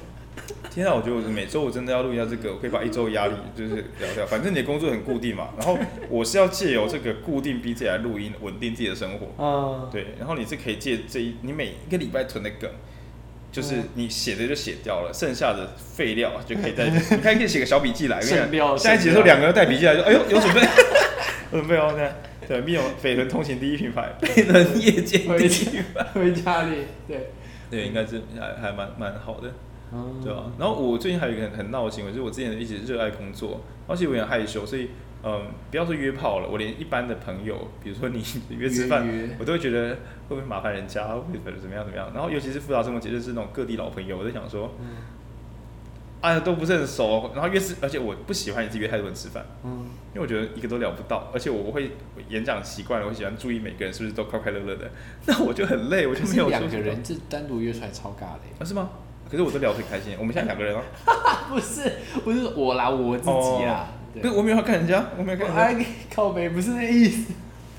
天啊，我觉得我每周我真的要录一下这个，我可以把一周压力就是聊掉。反正你的工作很固定嘛，然后我是要借由这个固定 B J 来录音，稳定自己的生活。嗯，对。然后你是可以借这一，你每一个礼拜囤的梗，就是你写的就写掉了，剩下的废料 就可以在，你看可以写个小笔记来。剩料。下一集的时候两个人带笔记来说，哎呦，有准备，有准备哦。对，密友绯闻通行第一品牌，绯闻夜间第一品牌，回家里。对，对，应该是还还蛮蛮好的。对啊？然后我最近还有一个很很闹的行为，就是我之前一直热爱工作，而且我有点害羞，所以嗯，不要说约炮了，我连一般的朋友，比如说你 约吃饭，约约我都会觉得会不会麻烦人家，会不会怎么样怎么样？然后尤其是复杂生活节，就是那种各地老朋友，我在想说，嗯、哎呀，都不是很熟，然后约是，而且我不喜欢一次约太多人吃饭，嗯，因为我觉得一个都聊不到，而且我会演讲习惯了，我喜欢注意每个人是不是都快快乐乐的，那我就很累，我就没有说两个人这单独约出来超尬的，啊是吗？可是我都聊得很开心，我们现在两个人哦。不是，不是我啦，我自己啦。不是，我没有要看人家，我没有看人家。靠北，不是那意思。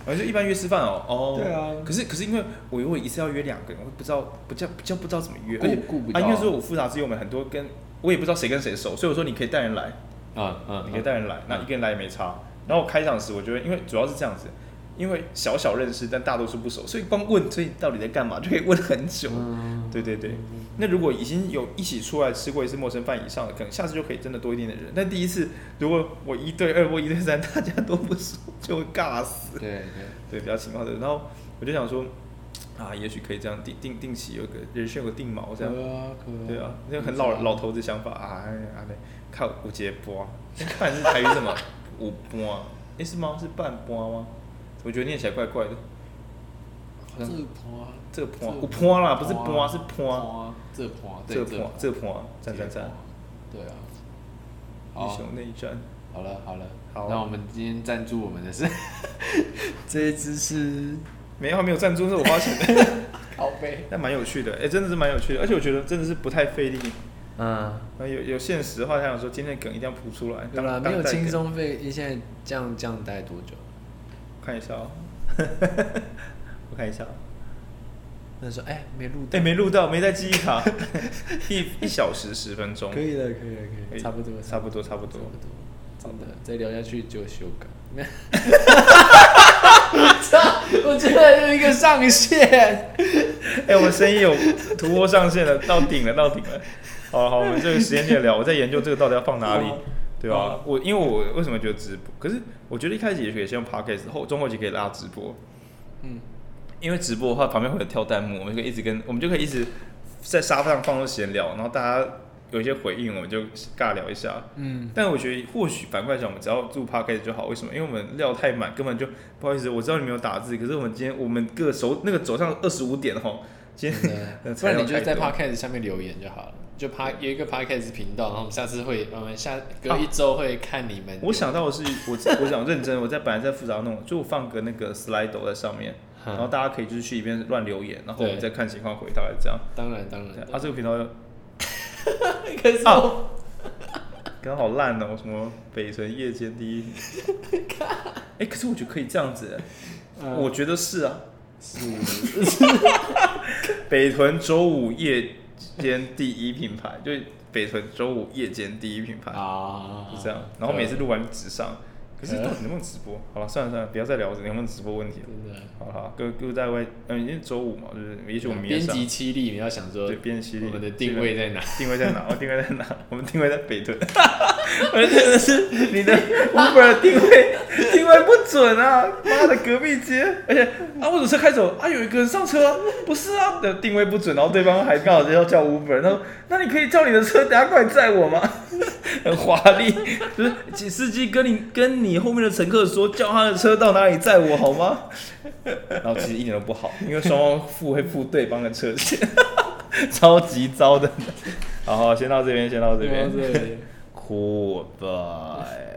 我就一般约吃饭哦。哦。对啊。可是，可是因为我如果一次要约两个人，我不知道，不叫不叫不知道怎么约。而且啊，因为说我复杂是因为我们很多跟，我也不知道谁跟谁熟，所以我说你可以带人来。啊啊。你可以带人来，那一个人来也没差。然后我开场时，我觉得因为主要是这样子，因为小小认识，但大多数不熟，所以光问所以到底在干嘛就可以问很久。嗯、对对对。那如果已经有一起出来吃过一次陌生饭以上的，可能下次就可以真的多一点的人。但第一次，如果我一对二或一对三，大家都不熟，就会尬死。对对对，比较情况的。然后我就想说，啊，也许可以这样定定定期有个人生有个定锚这样。对啊，那个很老老头子想法啊，哎呀，靠五节波，看是台语什么五波啊？诶，是吗？是半波吗？我觉得念起来怪怪的。这个波，这个波，有波啦，不是波，是波。这个波，这个波，这个波，赞赞赞。对啊。英雄内战。好了好了，好。那我们今天赞助我们的是，这一支是，没有没有赞助，是我花钱的。好呗。但蛮有趣的，哎，真的是蛮有趣的，而且我觉得真的是不太费力。嗯。有有现实的话，他想说今天梗一定要铺出来。对啦，没有轻松费，你现在这样这样待多久？看一下哦。我看一下。那时候哎，没录到，哎，没录到，没带记忆卡。一一小时十分钟。可以了，可以了，可以，差不多，差不多，差不多，差不多。真的，再聊下去就修改。我觉得有一个上限。哎，我们生意有突破上限了，到顶了，到顶了。好好，我们这个时间点聊，我在研究这个到底要放哪里，对吧？我因为我为什么觉得直播？可是我觉得一开始也许也先用 podcast，后中后期可以拉直播。嗯。因为直播的话，旁边会有跳弹幕，我们就可以一直跟，我们就可以一直在沙发上放着闲聊，然后大家有一些回应，我们就尬聊一下。嗯。但我觉得或许反过来讲，我们只要做 podcast 就好。为什么？因为我们料太满，根本就不好意思。我知道你没有打字，可是我们今天我们各手那个走上二十五点哈，今天 不然你就在 podcast 下面留言就好了，就 p 有一个 podcast 频道，然后我们下次会，我们下隔一周会看你们。啊、我想到的是，我我想认真，我在本来在复杂弄，就放个那个 slide 在上面。然后大家可以就是去一边乱留言，然后我们再看情况回，答这样。当然当然。啊，这个频道又，可是哦，刚好烂哦，什么北屯夜间第一。哎，可是我觉得可以这样子，我觉得是啊，是。北屯周五夜间第一品牌，就北屯周五夜间第一品牌啊，是这样。然后每次录完就直上。可是到底能不能直播？好了，算了算了，不要再聊这能不能直播问题了。好好，各各在外，嗯，因为周五嘛，就是也许我们。编辑七力，你要想说，对，编辑七力，我们的定位在哪？定位在哪？我定位在哪？我们定位在北屯。我真的是你的 Uber 定位 定位不准啊！妈的，隔壁街，而且啊，我的车开走，啊，有一个人上车，不是啊，的定位不准，然后对方还刚好就要叫 Uber，他说，那你可以叫你的车，等下过来载我吗？很华丽，就是司机跟你跟你后面的乘客说，叫他的车到哪里载我好吗？然后其实一点都不好，因为双方付会付对方的车钱，超级糟的。好好，先到这边，先到这边。Cool，bye。